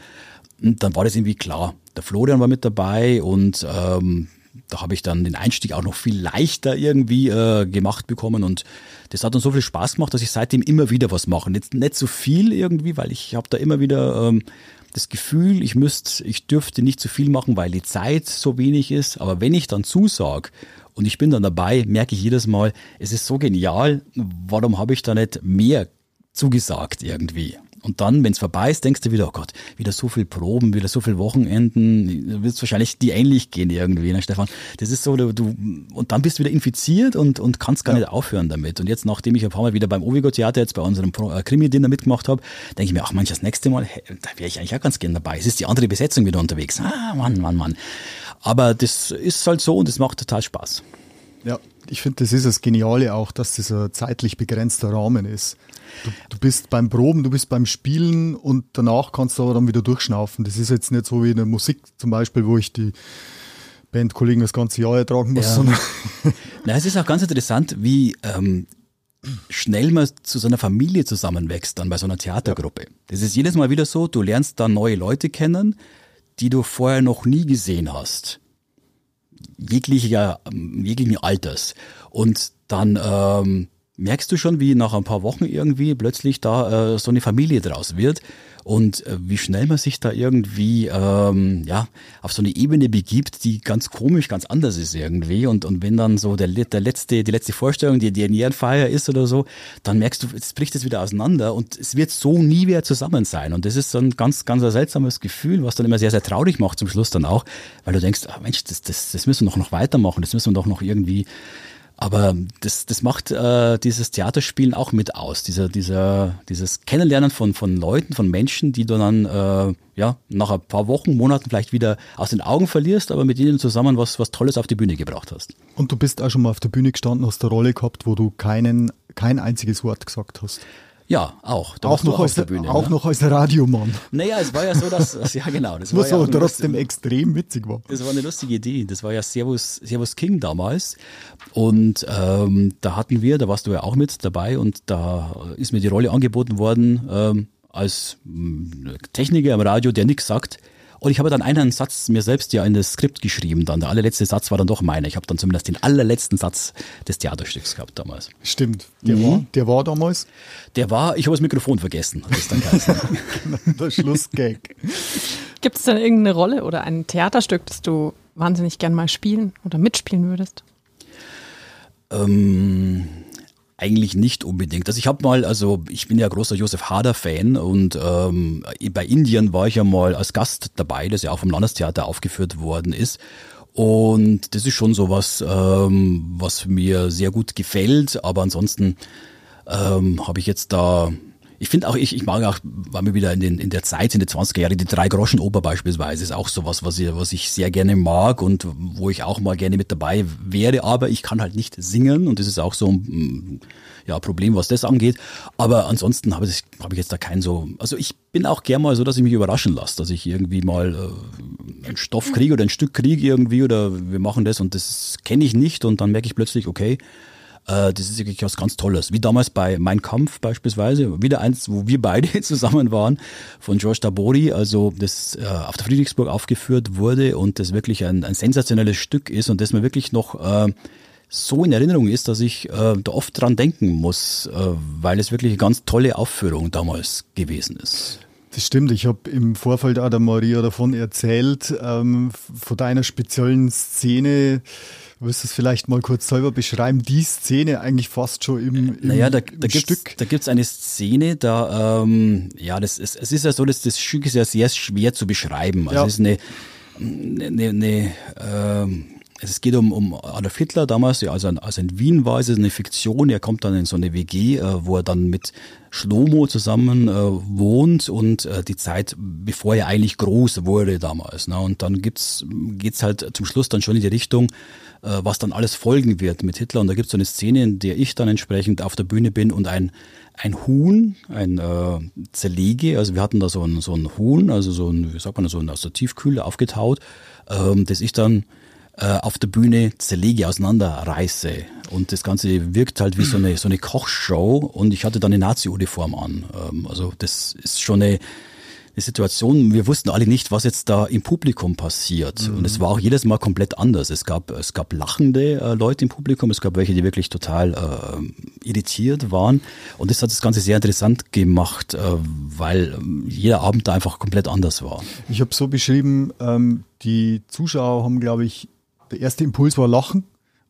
dann war das irgendwie klar. Der Florian war mit dabei und ähm, da habe ich dann den Einstieg auch noch viel leichter irgendwie äh, gemacht bekommen und das hat dann so viel Spaß gemacht, dass ich seitdem immer wieder was mache. Nicht, nicht so viel irgendwie, weil ich habe da immer wieder ähm, das Gefühl, ich müsste, ich dürfte nicht zu viel machen, weil die Zeit so wenig ist. Aber wenn ich dann zusag und ich bin dann dabei, merke ich jedes Mal, es ist so genial, warum habe ich da nicht mehr zugesagt irgendwie? Und dann, wenn es vorbei ist, denkst du wieder, oh Gott, wieder so viel Proben, wieder so viel Wochenenden, wird es wahrscheinlich die ähnlich gehen irgendwie, ne, Stefan? Das ist so, du, du und dann bist du wieder infiziert und, und kannst gar ja. nicht aufhören damit. Und jetzt, nachdem ich ein paar Mal wieder beim Ovigo Theater jetzt bei unserem äh, Krimi-Dinner mitgemacht habe, denke ich mir, ach manch, das nächste Mal, hey, da wäre ich eigentlich auch ganz gern dabei. Es ist die andere Besetzung wieder unterwegs. Ah, Mann, Mann, Mann. Aber das ist halt so und es macht total Spaß. Ja, ich finde, das ist das Geniale auch, dass das ein zeitlich begrenzter Rahmen ist. Du, du, bist beim Proben, du bist beim Spielen und danach kannst du aber dann wieder durchschnaufen. Das ist jetzt nicht so wie in der Musik zum Beispiel, wo ich die Bandkollegen das ganze Jahr ertragen muss. Ja. Na, es ist auch ganz interessant, wie ähm, schnell man zu so einer Familie zusammenwächst dann bei so einer Theatergruppe. Ja. Das ist jedes Mal wieder so, du lernst da neue Leute kennen, die du vorher noch nie gesehen hast. Jeglicher, jeglichen Alters. Und dann ähm, merkst du schon, wie nach ein paar Wochen irgendwie plötzlich da äh, so eine Familie draus wird? Und äh, wie schnell man sich da irgendwie ähm, ja auf so eine Ebene begibt, die ganz komisch, ganz anders ist irgendwie? Und und wenn dann so der, der letzte die letzte Vorstellung die die Ehrenfeier ist oder so, dann merkst du, es bricht es wieder auseinander und es wird so nie mehr zusammen sein. Und das ist so ein ganz ganz ein seltsames Gefühl, was dann immer sehr sehr traurig macht zum Schluss dann auch, weil du denkst, ah, Mensch, das das das müssen wir doch noch weitermachen, das müssen wir doch noch irgendwie aber das, das macht äh, dieses Theaterspielen auch mit aus, dieser, dieser, dieses Kennenlernen von, von Leuten, von Menschen, die du dann äh, ja, nach ein paar Wochen, Monaten vielleicht wieder aus den Augen verlierst, aber mit ihnen zusammen was, was Tolles auf die Bühne gebracht hast. Und du bist auch schon mal auf der Bühne gestanden, hast eine Rolle gehabt, wo du keinen, kein einziges Wort gesagt hast. Ja, auch. Da auch noch, als, der Bühne, auch ne? noch als Radiomann. Naja, es war ja so, dass, ja genau. Das Was aber trotzdem lustige, extrem witzig war. Das war eine lustige Idee. Das war ja Servus, Servus King damals. Und ähm, da hatten wir, da warst du ja auch mit dabei und da ist mir die Rolle angeboten worden ähm, als äh, Techniker am Radio, der nichts sagt und ich habe dann einen Satz mir selbst ja in das Skript geschrieben. Dann der allerletzte Satz war dann doch meiner. Ich habe dann zumindest den allerletzten Satz des Theaterstücks gehabt damals. Stimmt. Der, mhm. war, der war damals? Der war, ich habe das Mikrofon vergessen. Das dann der Schlussgag. Gibt es denn irgendeine Rolle oder ein Theaterstück, das du wahnsinnig gern mal spielen oder mitspielen würdest? Ähm, eigentlich nicht unbedingt. Also ich habe mal, also ich bin ja großer Josef Hader-Fan und ähm, bei Indien war ich ja mal als Gast dabei, das ja auch vom Landestheater aufgeführt worden ist. Und das ist schon sowas, ähm, was mir sehr gut gefällt, aber ansonsten ähm, habe ich jetzt da ich finde auch, ich, ich mag auch, war mir wieder in, den, in der Zeit, in den 20er Jahren, die Drei-Groschen-Oper beispielsweise, ist auch sowas, was ich, was ich sehr gerne mag und wo ich auch mal gerne mit dabei wäre, aber ich kann halt nicht singen und das ist auch so ein ja, Problem, was das angeht. Aber ansonsten habe ich, hab ich jetzt da keinen so, also ich bin auch gern mal so, dass ich mich überraschen lasse, dass ich irgendwie mal äh, einen Stoff kriege oder ein Stück kriege irgendwie oder wir machen das und das kenne ich nicht und dann merke ich plötzlich, okay, Äh, das ist wirklich was ganz Tolles. Wie damals bei Mein Kampf beispielsweise, wieder eins, wo wir beide zusammen waren, von George Tabori, also das äh, auf der Friedrichsburg aufgeführt wurde und das wirklich ein, ein sensationelles Stück ist und das mir wirklich noch äh, so in Erinnerung ist, dass ich äh, da oft dran denken muss, äh, weil es wirklich eine ganz tolle Aufführung damals gewesen ist. Das stimmt. Ich habe im Vorfeld auch der Maria davon erzählt, ähm, von deiner speziellen Szene. Du es vielleicht mal kurz selber beschreiben? Die Szene eigentlich fast schon im, im, naja, da, da gibt's, Stück. Da gibt's eine Szene, da, ähm, ja, das ist, es ist ja so, dass das Stück ist ja sehr schwer zu beschreiben. Also Ja. es ist eine, eine, eine ähm, es geht um, um Adolf Hitler damals, ja, also, also in Wien war es eine Fiktion, er kommt dann in so eine WG, äh, wo er dann mit Schlomo zusammen äh, wohnt und äh, die Zeit, bevor er eigentlich groß wurde damals. Ne? Und dann gibt's geht's halt zum Schluss dann schon in die Richtung, äh, was dann alles folgen wird mit Hitler. Und da gibt's so eine Szene, in der ich dann entsprechend auf der Bühne bin und ein ein Huhn, ein äh, Zerlege, also wir hatten da so ein, so ein Huhn, also so ein, wie sagt man, so ein aus der Tiefkühle aufgetaut, ähm, das ich dann äh, auf der Bühne zerlege, auseinanderreiße. Und das Ganze wirkt halt wie so eine, so eine Kochshow und ich hatte dann eine Nazi-Uniform an. Ähm, also das ist schon eine, eine Situation, wir wussten alle nicht, was jetzt da im Publikum passiert. Und es war auch jedes Mal komplett anders. Es gab, es gab lachende äh, Leute im Publikum, es gab welche, die wirklich total äh, irritiert waren. Und das hat das Ganze sehr interessant gemacht, äh, weil ähm, jeder Abend da einfach komplett anders war. Ich habe so beschrieben, ähm, die Zuschauer haben, glaube ich, der erste Impuls war Lachen,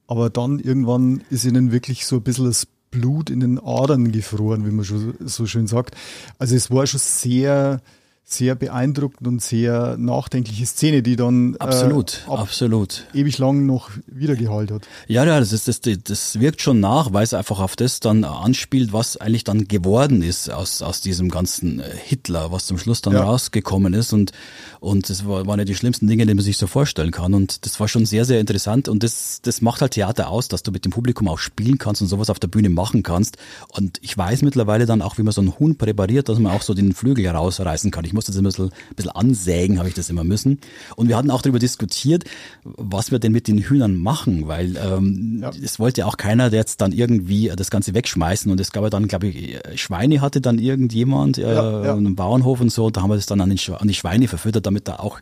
aber dann irgendwann ist ihnen wirklich so ein bisschen das Blut in den Adern gefroren, wie man schon so schön sagt. Also es war schon sehr, sehr beeindruckend und sehr nachdenkliche Szene, die dann Absolut, äh, ab absolut. ewig lang noch wiedergehalten hat. Ja, ja, das, ist, das, das wirkt schon nach, weil es einfach auf das dann anspielt, was eigentlich dann geworden ist aus, aus diesem ganzen äh, Hitler, was zum Schluss dann Ja. rausgekommen ist. Und, und das war, waren ja die schlimmsten Dinge, die man sich so vorstellen kann. Und das war schon sehr, sehr interessant. Und das, das macht halt Theater aus, dass du mit dem Publikum auch spielen kannst und sowas auf der Bühne machen kannst. Und ich weiß mittlerweile dann auch, wie man so einen Huhn präpariert, dass man auch so den Flügel herausreißen kann. Ich musste das ein bisschen, ein bisschen ansägen, habe ich das immer müssen. Und wir hatten auch darüber diskutiert, was wir denn mit den Hühnern machen, weil ähm, Ja. es wollte ja auch keiner jetzt dann irgendwie das Ganze wegschmeißen. Und es gab ja dann, glaube ich, Schweine hatte dann irgendjemand, äh, Ja, ja. einen Bauernhof und so. Da haben wir das dann an, den, an die Schweine verfüttert, damit da auch,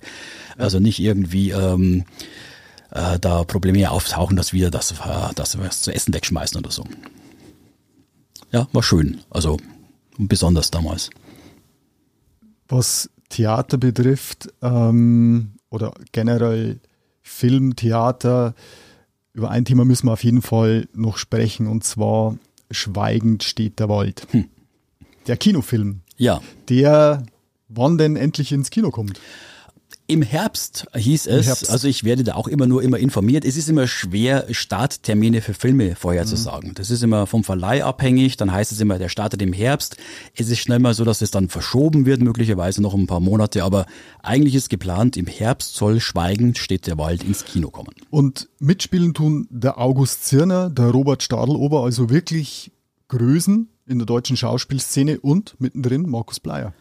also nicht irgendwie ähm, äh, da Probleme auftauchen, dass wir das, äh, dass wir das zu essen wegschmeißen oder so. Ja, war schön. Also besonders damals. Was Theater betrifft ähm, oder generell Film, Theater, über ein Thema müssen wir auf jeden Fall noch sprechen und zwar Schweigend steht der Wald. Hm. Der Kinofilm, Ja, der wann denn endlich ins Kino kommt. Im Herbst hieß es, Herbst. also ich werde da auch immer nur immer informiert. Es ist immer schwer, Starttermine für Filme vorherzusagen. Mhm. Das ist immer vom Verleih abhängig. Dann heißt es immer, der startet im Herbst. Es ist schnell mal so, dass es dann verschoben wird, möglicherweise noch ein paar Monate. Aber eigentlich ist geplant, im Herbst soll Schweigend steht der Wald ins Kino kommen. Und mitspielen tun der August Zirner, der Robert Stadlober, also wirklich Größen in der deutschen Schauspielszene und mittendrin Markus Bleier.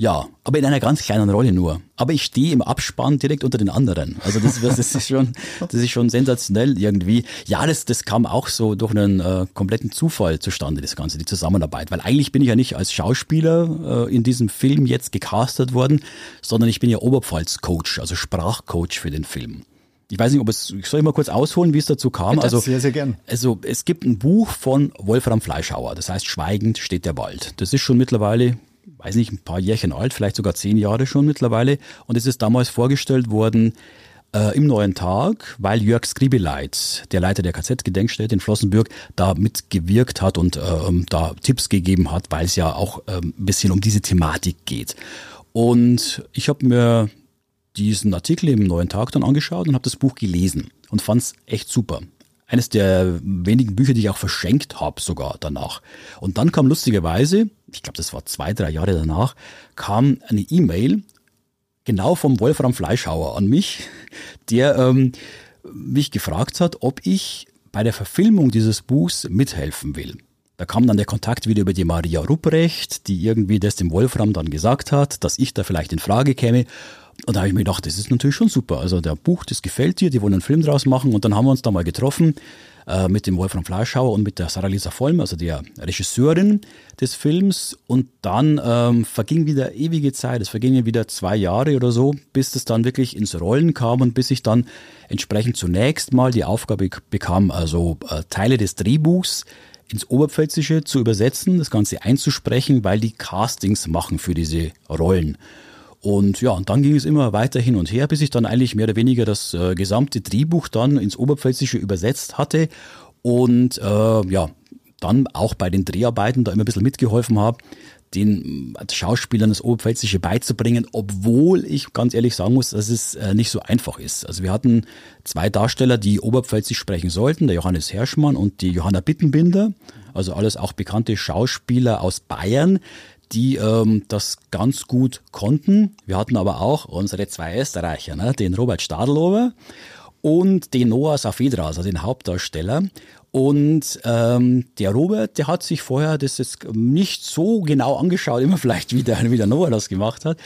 Ja, aber in einer ganz kleinen Rolle nur. Aber ich stehe im Abspann direkt unter den anderen. Also das, das ist schon, das ist schon sensationell irgendwie. Ja, das, das kam auch so durch einen äh, kompletten Zufall zustande, das Ganze, die Zusammenarbeit. Weil eigentlich bin ich ja nicht als Schauspieler äh, in diesem Film jetzt gecastet worden, sondern ich bin ja Oberpfalz-Coach, also Sprachcoach für den Film. Ich weiß nicht, ob es, ich soll mal kurz ausholen, wie es dazu kam. Bitte, also sehr, sehr gern. also es gibt ein Buch von Wolfram Fleischhauer, das heißt Schweigend steht der Wald. Das ist schon mittlerweile, weiß nicht, ein paar Jährchen alt, vielleicht sogar zehn Jahre schon mittlerweile. Und es ist damals vorgestellt worden äh, im Neuen Tag, weil Jörg Skribeleit, der Leiter der KZ-Gedenkstätte in Flossenbürg, da mitgewirkt hat und ähm, da Tipps gegeben hat, weil es ja auch ähm, ein bisschen um diese Thematik geht. Und ich habe mir diesen Artikel im Neuen Tag dann angeschaut und habe das Buch gelesen und fand es echt super. Eines der wenigen Bücher, die ich auch verschenkt habe sogar danach. Und dann kam lustigerweise, ich glaube, das war zwei, drei Jahre danach, kam eine E-Mail genau vom Wolfram Fleischhauer an mich, der ähm, mich gefragt hat, ob ich bei der Verfilmung dieses Buchs mithelfen will. Da kam dann der Kontakt wieder über die Maria Rupprecht, die irgendwie das dem Wolfram dann gesagt hat, dass ich da vielleicht in Frage käme. Und da habe ich mir gedacht, das ist natürlich schon super. Also der Buch, das gefällt dir, die wollen einen Film draus machen. Und dann haben wir uns da mal getroffen. Äh, mit dem Wolfram Fleischhauer und mit der Sarah Lisa Vollm, also der Regisseurin des Films. Und dann ähm, verging wieder ewige Zeit, es vergingen wieder zwei Jahre oder so, bis das dann wirklich ins Rollen kam und bis ich dann entsprechend zunächst mal die Aufgabe bekam, also äh, Teile des Drehbuchs ins Oberpfälzische zu übersetzen, das Ganze einzusprechen, weil die Castings machen für diese Rollen. Und ja, und dann ging es immer weiter hin und her, bis ich dann eigentlich mehr oder weniger das äh, gesamte Drehbuch dann ins Oberpfälzische übersetzt hatte und äh, ja, dann auch bei den Dreharbeiten da immer ein bisschen mitgeholfen habe, den Schauspielern das Oberpfälzische beizubringen, obwohl ich ganz ehrlich sagen muss, dass es äh, nicht so einfach ist. Also wir hatten zwei Darsteller, die Oberpfälzisch sprechen sollten, der Johannes Herschmann und die Johanna Bittenbinder, also alles auch bekannte Schauspieler aus Bayern, die ähm, das ganz gut konnten. Wir hatten aber auch unsere zwei Österreicher, ne? den Robert Stadelober und den Noah Safedra, also den Hauptdarsteller. Und ähm, der Robert, der hat sich vorher das jetzt nicht so genau angeschaut, immer vielleicht wie der, wie der Noah das gemacht hat.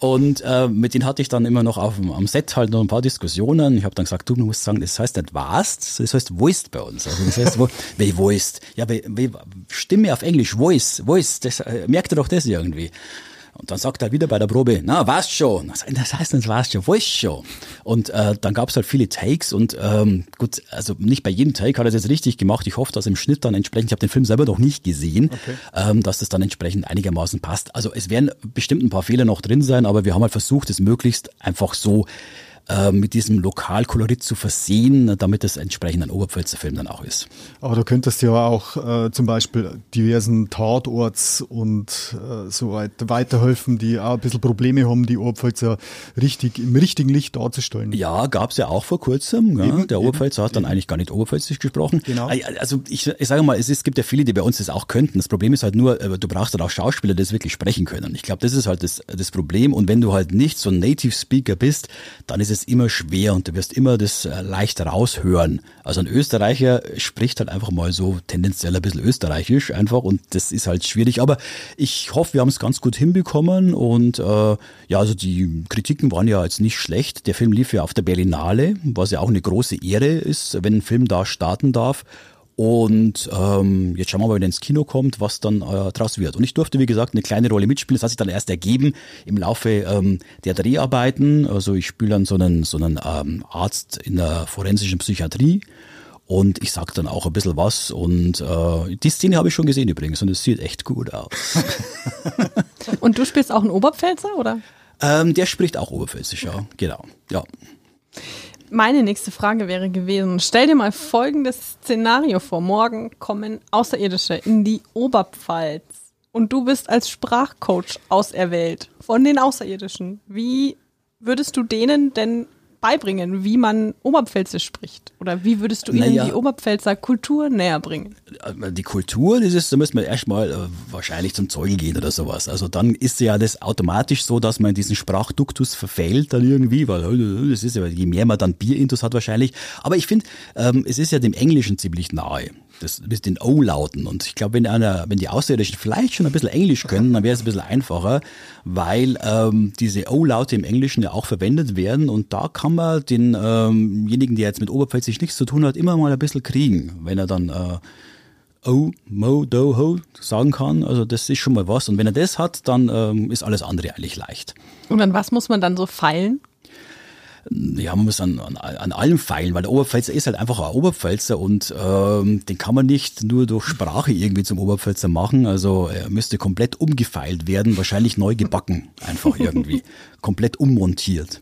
Und äh, mit denen hatte ich dann immer noch auf, am Set halt noch ein paar Diskussionen. Ich habe dann gesagt, du musst sagen, das heißt nicht warst, das heißt voiced bei uns. Also das heißt, wo, wie voiced? Ja, wie, wie, Stimme auf Englisch, voice, voice, das, äh, merkt ihr doch das irgendwie. Und dann sagt er wieder bei der Probe, na, warst schon. Das heißt nicht, warst schon, weißt schon. Und äh, dann gab es halt viele Takes und ähm, gut, also nicht bei jedem Take hat er es jetzt richtig gemacht. Ich hoffe, dass im Schnitt dann entsprechend, ich habe den Film selber noch nicht gesehen, okay. ähm, dass das dann entsprechend einigermaßen passt. Also es werden bestimmt ein paar Fehler noch drin sein, aber wir haben halt versucht, es möglichst einfach so äh, mit diesem Lokalkolorit zu versehen, damit es entsprechend ein Oberpfälzer Film dann auch ist. Aber du könntest ja auch äh, zum Beispiel diversen Tatorts und äh, so weiter weiterhelfen, die auch ein bisschen Probleme haben, die Oberpfälzer richtig im richtigen Licht darzustellen. Ja, gab es ja auch vor kurzem. Ja. Eben, Der Oberpfälzer eben, hat dann eben. eigentlich gar nicht Oberpfälzisch gesprochen. Genau. Also ich, ich sage mal, es, ist, es gibt ja viele, die bei uns das auch könnten. Das Problem ist halt nur, äh, du brauchst halt auch Schauspieler, die das wirklich sprechen können. Ich glaube, das ist halt das, das Problem. Und wenn du halt nicht so ein Native Speaker bist, dann ist es immer schwer und du wirst immer das äh, leicht raushören. Also ein Österreicher spricht halt einfach mal so tendenziell ein bisschen österreichisch einfach und das ist halt schwierig. Aber ich hoffe, wir haben es ganz gut hinbekommen und äh, ja, also die Kritiken waren ja jetzt nicht schlecht. Der Film lief ja auf der Berlinale, was ja auch eine große Ehre ist, wenn ein Film da starten darf. Und ähm, jetzt schauen wir mal, wenn er ins Kino kommt, was dann äh, draus wird. Und ich durfte, wie gesagt, eine kleine Rolle mitspielen. Das hat sich dann erst ergeben im Laufe ähm, der Dreharbeiten. Also ich spiele dann so einen, so einen ähm, Arzt in der forensischen Psychiatrie. Und ich sag dann auch ein bisschen was. Und äh, die Szene habe ich schon gesehen übrigens. Und es sieht echt gut aus. und du spielst auch einen Oberpfälzer, oder? Ähm, der spricht auch Oberpfälzisch, ja. Genau, ja. Meine nächste Frage wäre gewesen, stell dir mal folgendes Szenario vor. Morgen kommen Außerirdische in die Oberpfalz und du bist als Sprachcoach auserwählt von den Außerirdischen. Wie würdest du denen denn beibringen, wie man Oberpfälzisch spricht? Oder wie würdest du ihnen naja, die Oberpfälzer Kultur näher bringen? Äh, die Kultur, das ist, da müssen wir erstmal äh, wahrscheinlich zum Zeugen gehen oder sowas. Also dann ist ja das automatisch so, dass man in diesen Sprachduktus verfällt dann irgendwie, weil äh, das ist ja, je mehr man dann Bierintus hat wahrscheinlich. Aber ich finde, ähm, es ist ja dem Englischen ziemlich nahe das mit den O-Lauten. Und ich glaube, wenn wenn die Außerirdischen vielleicht schon ein bisschen Englisch können, dann wäre es ein bisschen einfacher, weil ähm, diese O-Laute im Englischen ja auch verwendet werden. Und da kann man denjenigen, ähm der jetzt mit Oberpfälzisch nichts zu tun hat, immer mal ein bisschen kriegen, wenn er dann äh, Oh, Mo, Do, Ho sagen kann. Also das ist schon mal was. Und wenn er das hat, dann ähm, ist alles andere eigentlich leicht. Und an was muss man dann so feilen? Ja, man muss an, an, an allem feilen, weil der Oberpfälzer ist halt einfach ein Oberpfälzer und ähm, den kann man nicht nur durch Sprache irgendwie zum Oberpfälzer machen. Also er müsste komplett umgefeilt werden, wahrscheinlich neu gebacken, einfach irgendwie. komplett ummontiert.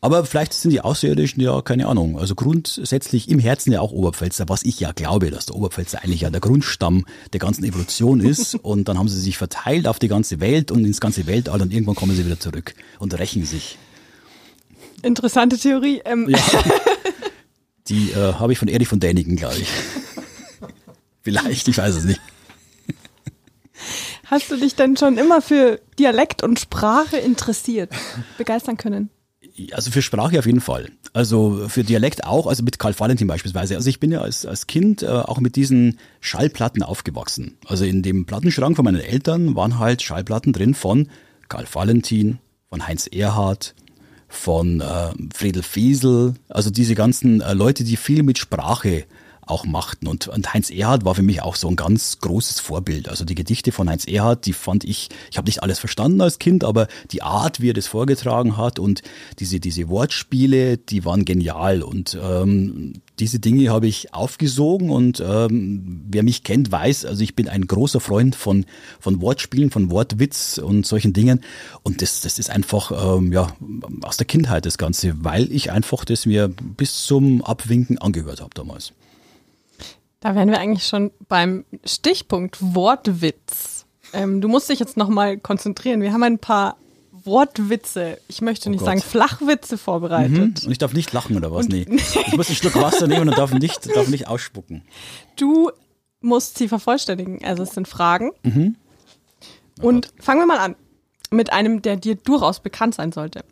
Aber vielleicht sind die Außerirdischen ja, keine Ahnung, also grundsätzlich im Herzen ja auch Oberpfälzer, was ich ja glaube, dass der Oberpfälzer eigentlich ja der Grundstamm der ganzen Evolution ist. Und dann haben sie sich verteilt auf die ganze Welt und ins ganze Weltall und irgendwann kommen sie wieder zurück und rächen sich. Interessante Theorie. Ähm. Ja. Die äh, habe ich von Erich von Däniken, glaube ich. Vielleicht, ich weiß es nicht. Hast du dich denn schon immer für Dialekt und Sprache interessiert, begeistern können? Also für Sprache auf jeden Fall. Also für Dialekt auch, also mit Karl Valentin beispielsweise. Also ich bin ja als, als Kind äh, auch mit diesen Schallplatten aufgewachsen. Also in dem Plattenschrank von meinen Eltern waren halt Schallplatten drin von Karl Valentin, von Heinz Erhardt, von äh, Friedel Fiesel, also diese ganzen äh, Leute, die viel mit Sprache auch machten. Und, und Heinz Erhard war für mich auch so ein ganz großes Vorbild. Also die Gedichte von Heinz Erhard, die fand ich, ich habe nicht alles verstanden als Kind, aber die Art, wie er das vorgetragen hat und diese, diese Wortspiele, die waren genial. Und ähm, diese Dinge habe ich aufgesogen und ähm, wer mich kennt, weiß, also ich bin ein großer Freund von, von Wortspielen, von Wortwitz und solchen Dingen. Und das, das ist einfach ähm, ja, aus der Kindheit das Ganze, weil ich einfach das mir bis zum Abwinken angehört habe damals. Da wären wir eigentlich schon beim Stichpunkt Wortwitz. Ähm, du musst dich jetzt nochmal konzentrieren. Wir haben ein paar Wortwitze, ich möchte Oh nicht Gott. sagen Flachwitze vorbereitet. Mhm. Und ich darf nicht lachen oder was? Nee. Ich muss einen Schluck Wasser nehmen und darf nicht, darf nicht ausspucken. Du musst sie vervollständigen. Also es sind Fragen. Mhm. Oh Und fangen wir mal an mit einem, der dir durchaus bekannt sein sollte.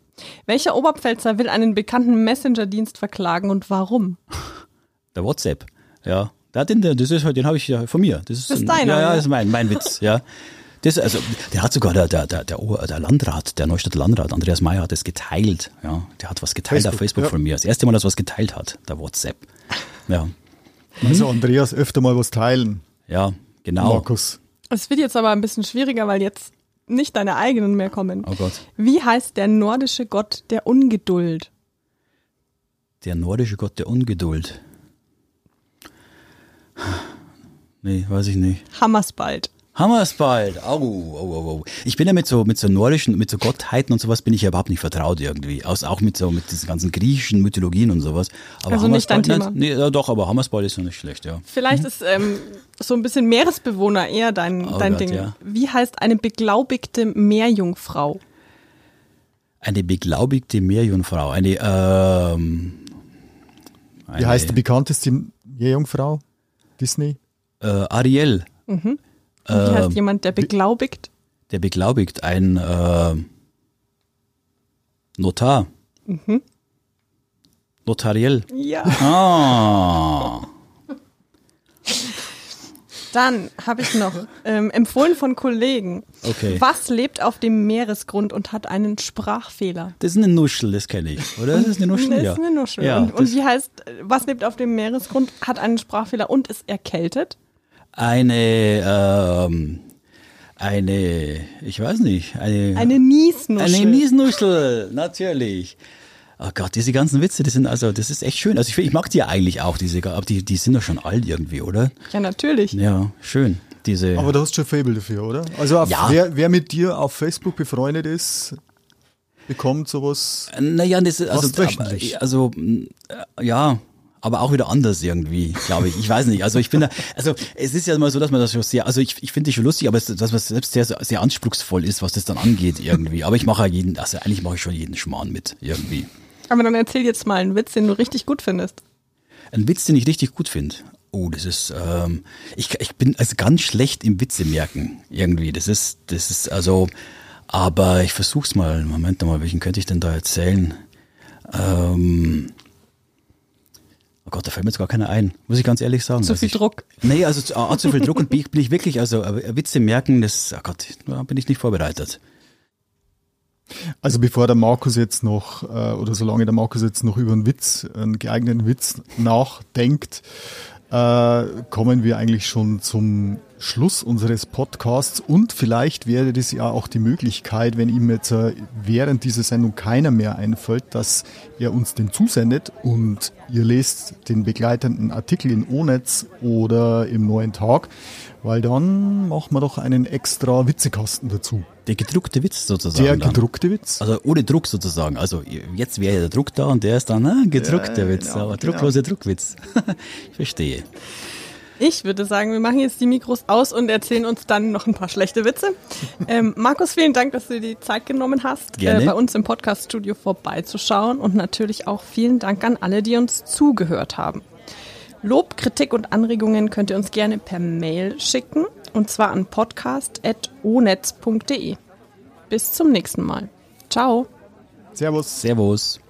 Welcher Oberpfälzer will einen bekannten Messenger-Dienst verklagen und warum? Der WhatsApp, ja. Der, den, das ist halt, den habe ich ja von mir. Das ist, Das ist ein, deiner, Ja, ja, das ist mein, mein Witz, ja. Das, also, der hat sogar der, der, der, der, Landrat, der Neustädter Landrat, Andreas Mayer, hat das geteilt. Ja, der hat was geteilt auf Facebook, Facebook ja. von mir. Das erste Mal, dass er was geteilt hat, der WhatsApp. Ja, Also Andreas, öfter mal was teilen. ja, genau. Markus. Es wird jetzt aber ein bisschen schwieriger, weil jetzt nicht deine eigenen mehr kommen. Oh Gott. Wie heißt der nordische Gott der Ungeduld? Der nordische Gott der Ungeduld. Nee, weiß ich nicht. Hammersbald. Hammersbald. Au, au, au, au. Ich bin ja mit so, mit so nordischen, mit so Gottheiten und sowas bin ich ja überhaupt nicht vertraut irgendwie. Aus, auch mit so, mit diesen ganzen griechischen Mythologien und sowas. Aber Also nicht dein Hammersbald Thema? Nee, ja, doch, aber Hammersbald ist ja nicht schlecht, ja. Vielleicht ist ähm, so ein bisschen Meeresbewohner eher dein, Oh dein Gott, Ding. ja. Wie heißt eine beglaubigte Meerjungfrau? Eine beglaubigte Meerjungfrau. Eine, ähm, eine, Wie heißt die bekannteste Jungfrau? Disney? Äh, Ariel. Und wie Ähm, heißt jemand, der beglaubigt? Der beglaubigt ein äh, Notar. Mhm. Notariell. Ja. Ah. Dann habe ich noch ähm, empfohlen von Kollegen. Okay. Was lebt auf dem Meeresgrund und hat einen Sprachfehler? Das ist eine Nuschel, das kenne ich. Oder? Das ist eine Nuschel, Das ja. ist eine Nuschel. Ja, und, und wie heißt, was lebt auf dem Meeresgrund, hat einen Sprachfehler und ist erkältet? Eine, ähm, eine, ich weiß nicht, eine, Eine Niesnuschel. eine Niesnuschel, natürlich. Oh Gott, diese ganzen Witze, die sind also, das ist echt schön. Also ich, ich mag die ja eigentlich auch, diese, aber die, die sind doch schon alt irgendwie, oder? Ja, natürlich. Ja, schön. Diese, Aber du hast schon Fable dafür, oder? Also auf, Ja. wer, wer mit dir auf Facebook befreundet ist, bekommt sowas. Naja, das ist also, wöchentlich. also äh, ja, aber auch wieder anders irgendwie, glaube ich. Ich weiß nicht. Also ich bin da, also es ist ja mal so, dass man das schon sehr, also ich, ich finde die schon lustig, aber es, dass man selbst sehr, sehr anspruchsvoll ist, was das dann angeht irgendwie. Aber ich mache ja jeden, also eigentlich mache ich schon jeden Schmarrn mit irgendwie. Aber dann erzähl jetzt mal einen Witz, den du richtig gut findest. Ein Witz, den ich richtig gut finde. Oh, das ist, ähm, ich, ich bin also ganz schlecht im Witze merken irgendwie. Das ist, das ist also, aber ich versuch's mal. Moment mal, welchen könnte ich denn da erzählen? Ähm, oh Gott, da fällt mir jetzt gar keiner ein. Muss ich ganz ehrlich sagen. Zu Also viel ich, Druck. Nee, also zu- A, zu viel Druck und B, bin ich wirklich, also Witze merken, das, oh Gott, da bin ich nicht vorbereitet. Also bevor der Markus jetzt noch, äh, oder solange der Markus jetzt noch über einen Witz, einen geeigneten Witz nachdenkt, äh, kommen wir eigentlich schon zum Schluss unseres Podcasts. Und vielleicht wäre das ja auch die Möglichkeit, wenn ihm jetzt äh, während dieser Sendung keiner mehr einfällt, dass er uns den zusendet und ihr lest den begleitenden Artikel in Onetz oder im Neuen Tag, weil dann machen wir doch einen extra Witzekasten dazu. Der gedruckte Witz sozusagen. Der dann. gedruckte Witz. Also ohne Druck sozusagen. Also jetzt wäre ja der Druck da und der ist dann ah, gedruckter Ja, Witz, genau, aber genau. druckloser Druckwitz. ich verstehe. Ich würde sagen, wir machen jetzt die Mikros aus und erzählen uns dann noch ein paar schlechte Witze. Ähm, Markus, vielen Dank, dass du dir die Zeit genommen hast. Äh, bei uns im Podcast-Studio vorbeizuschauen. Und natürlich auch vielen Dank an alle, die uns zugehört haben. Lob, Kritik und Anregungen könnt ihr uns gerne per Mail schicken. Und zwar an podcast.onetz.de. Bis zum nächsten Mal. Ciao. Servus. Servus.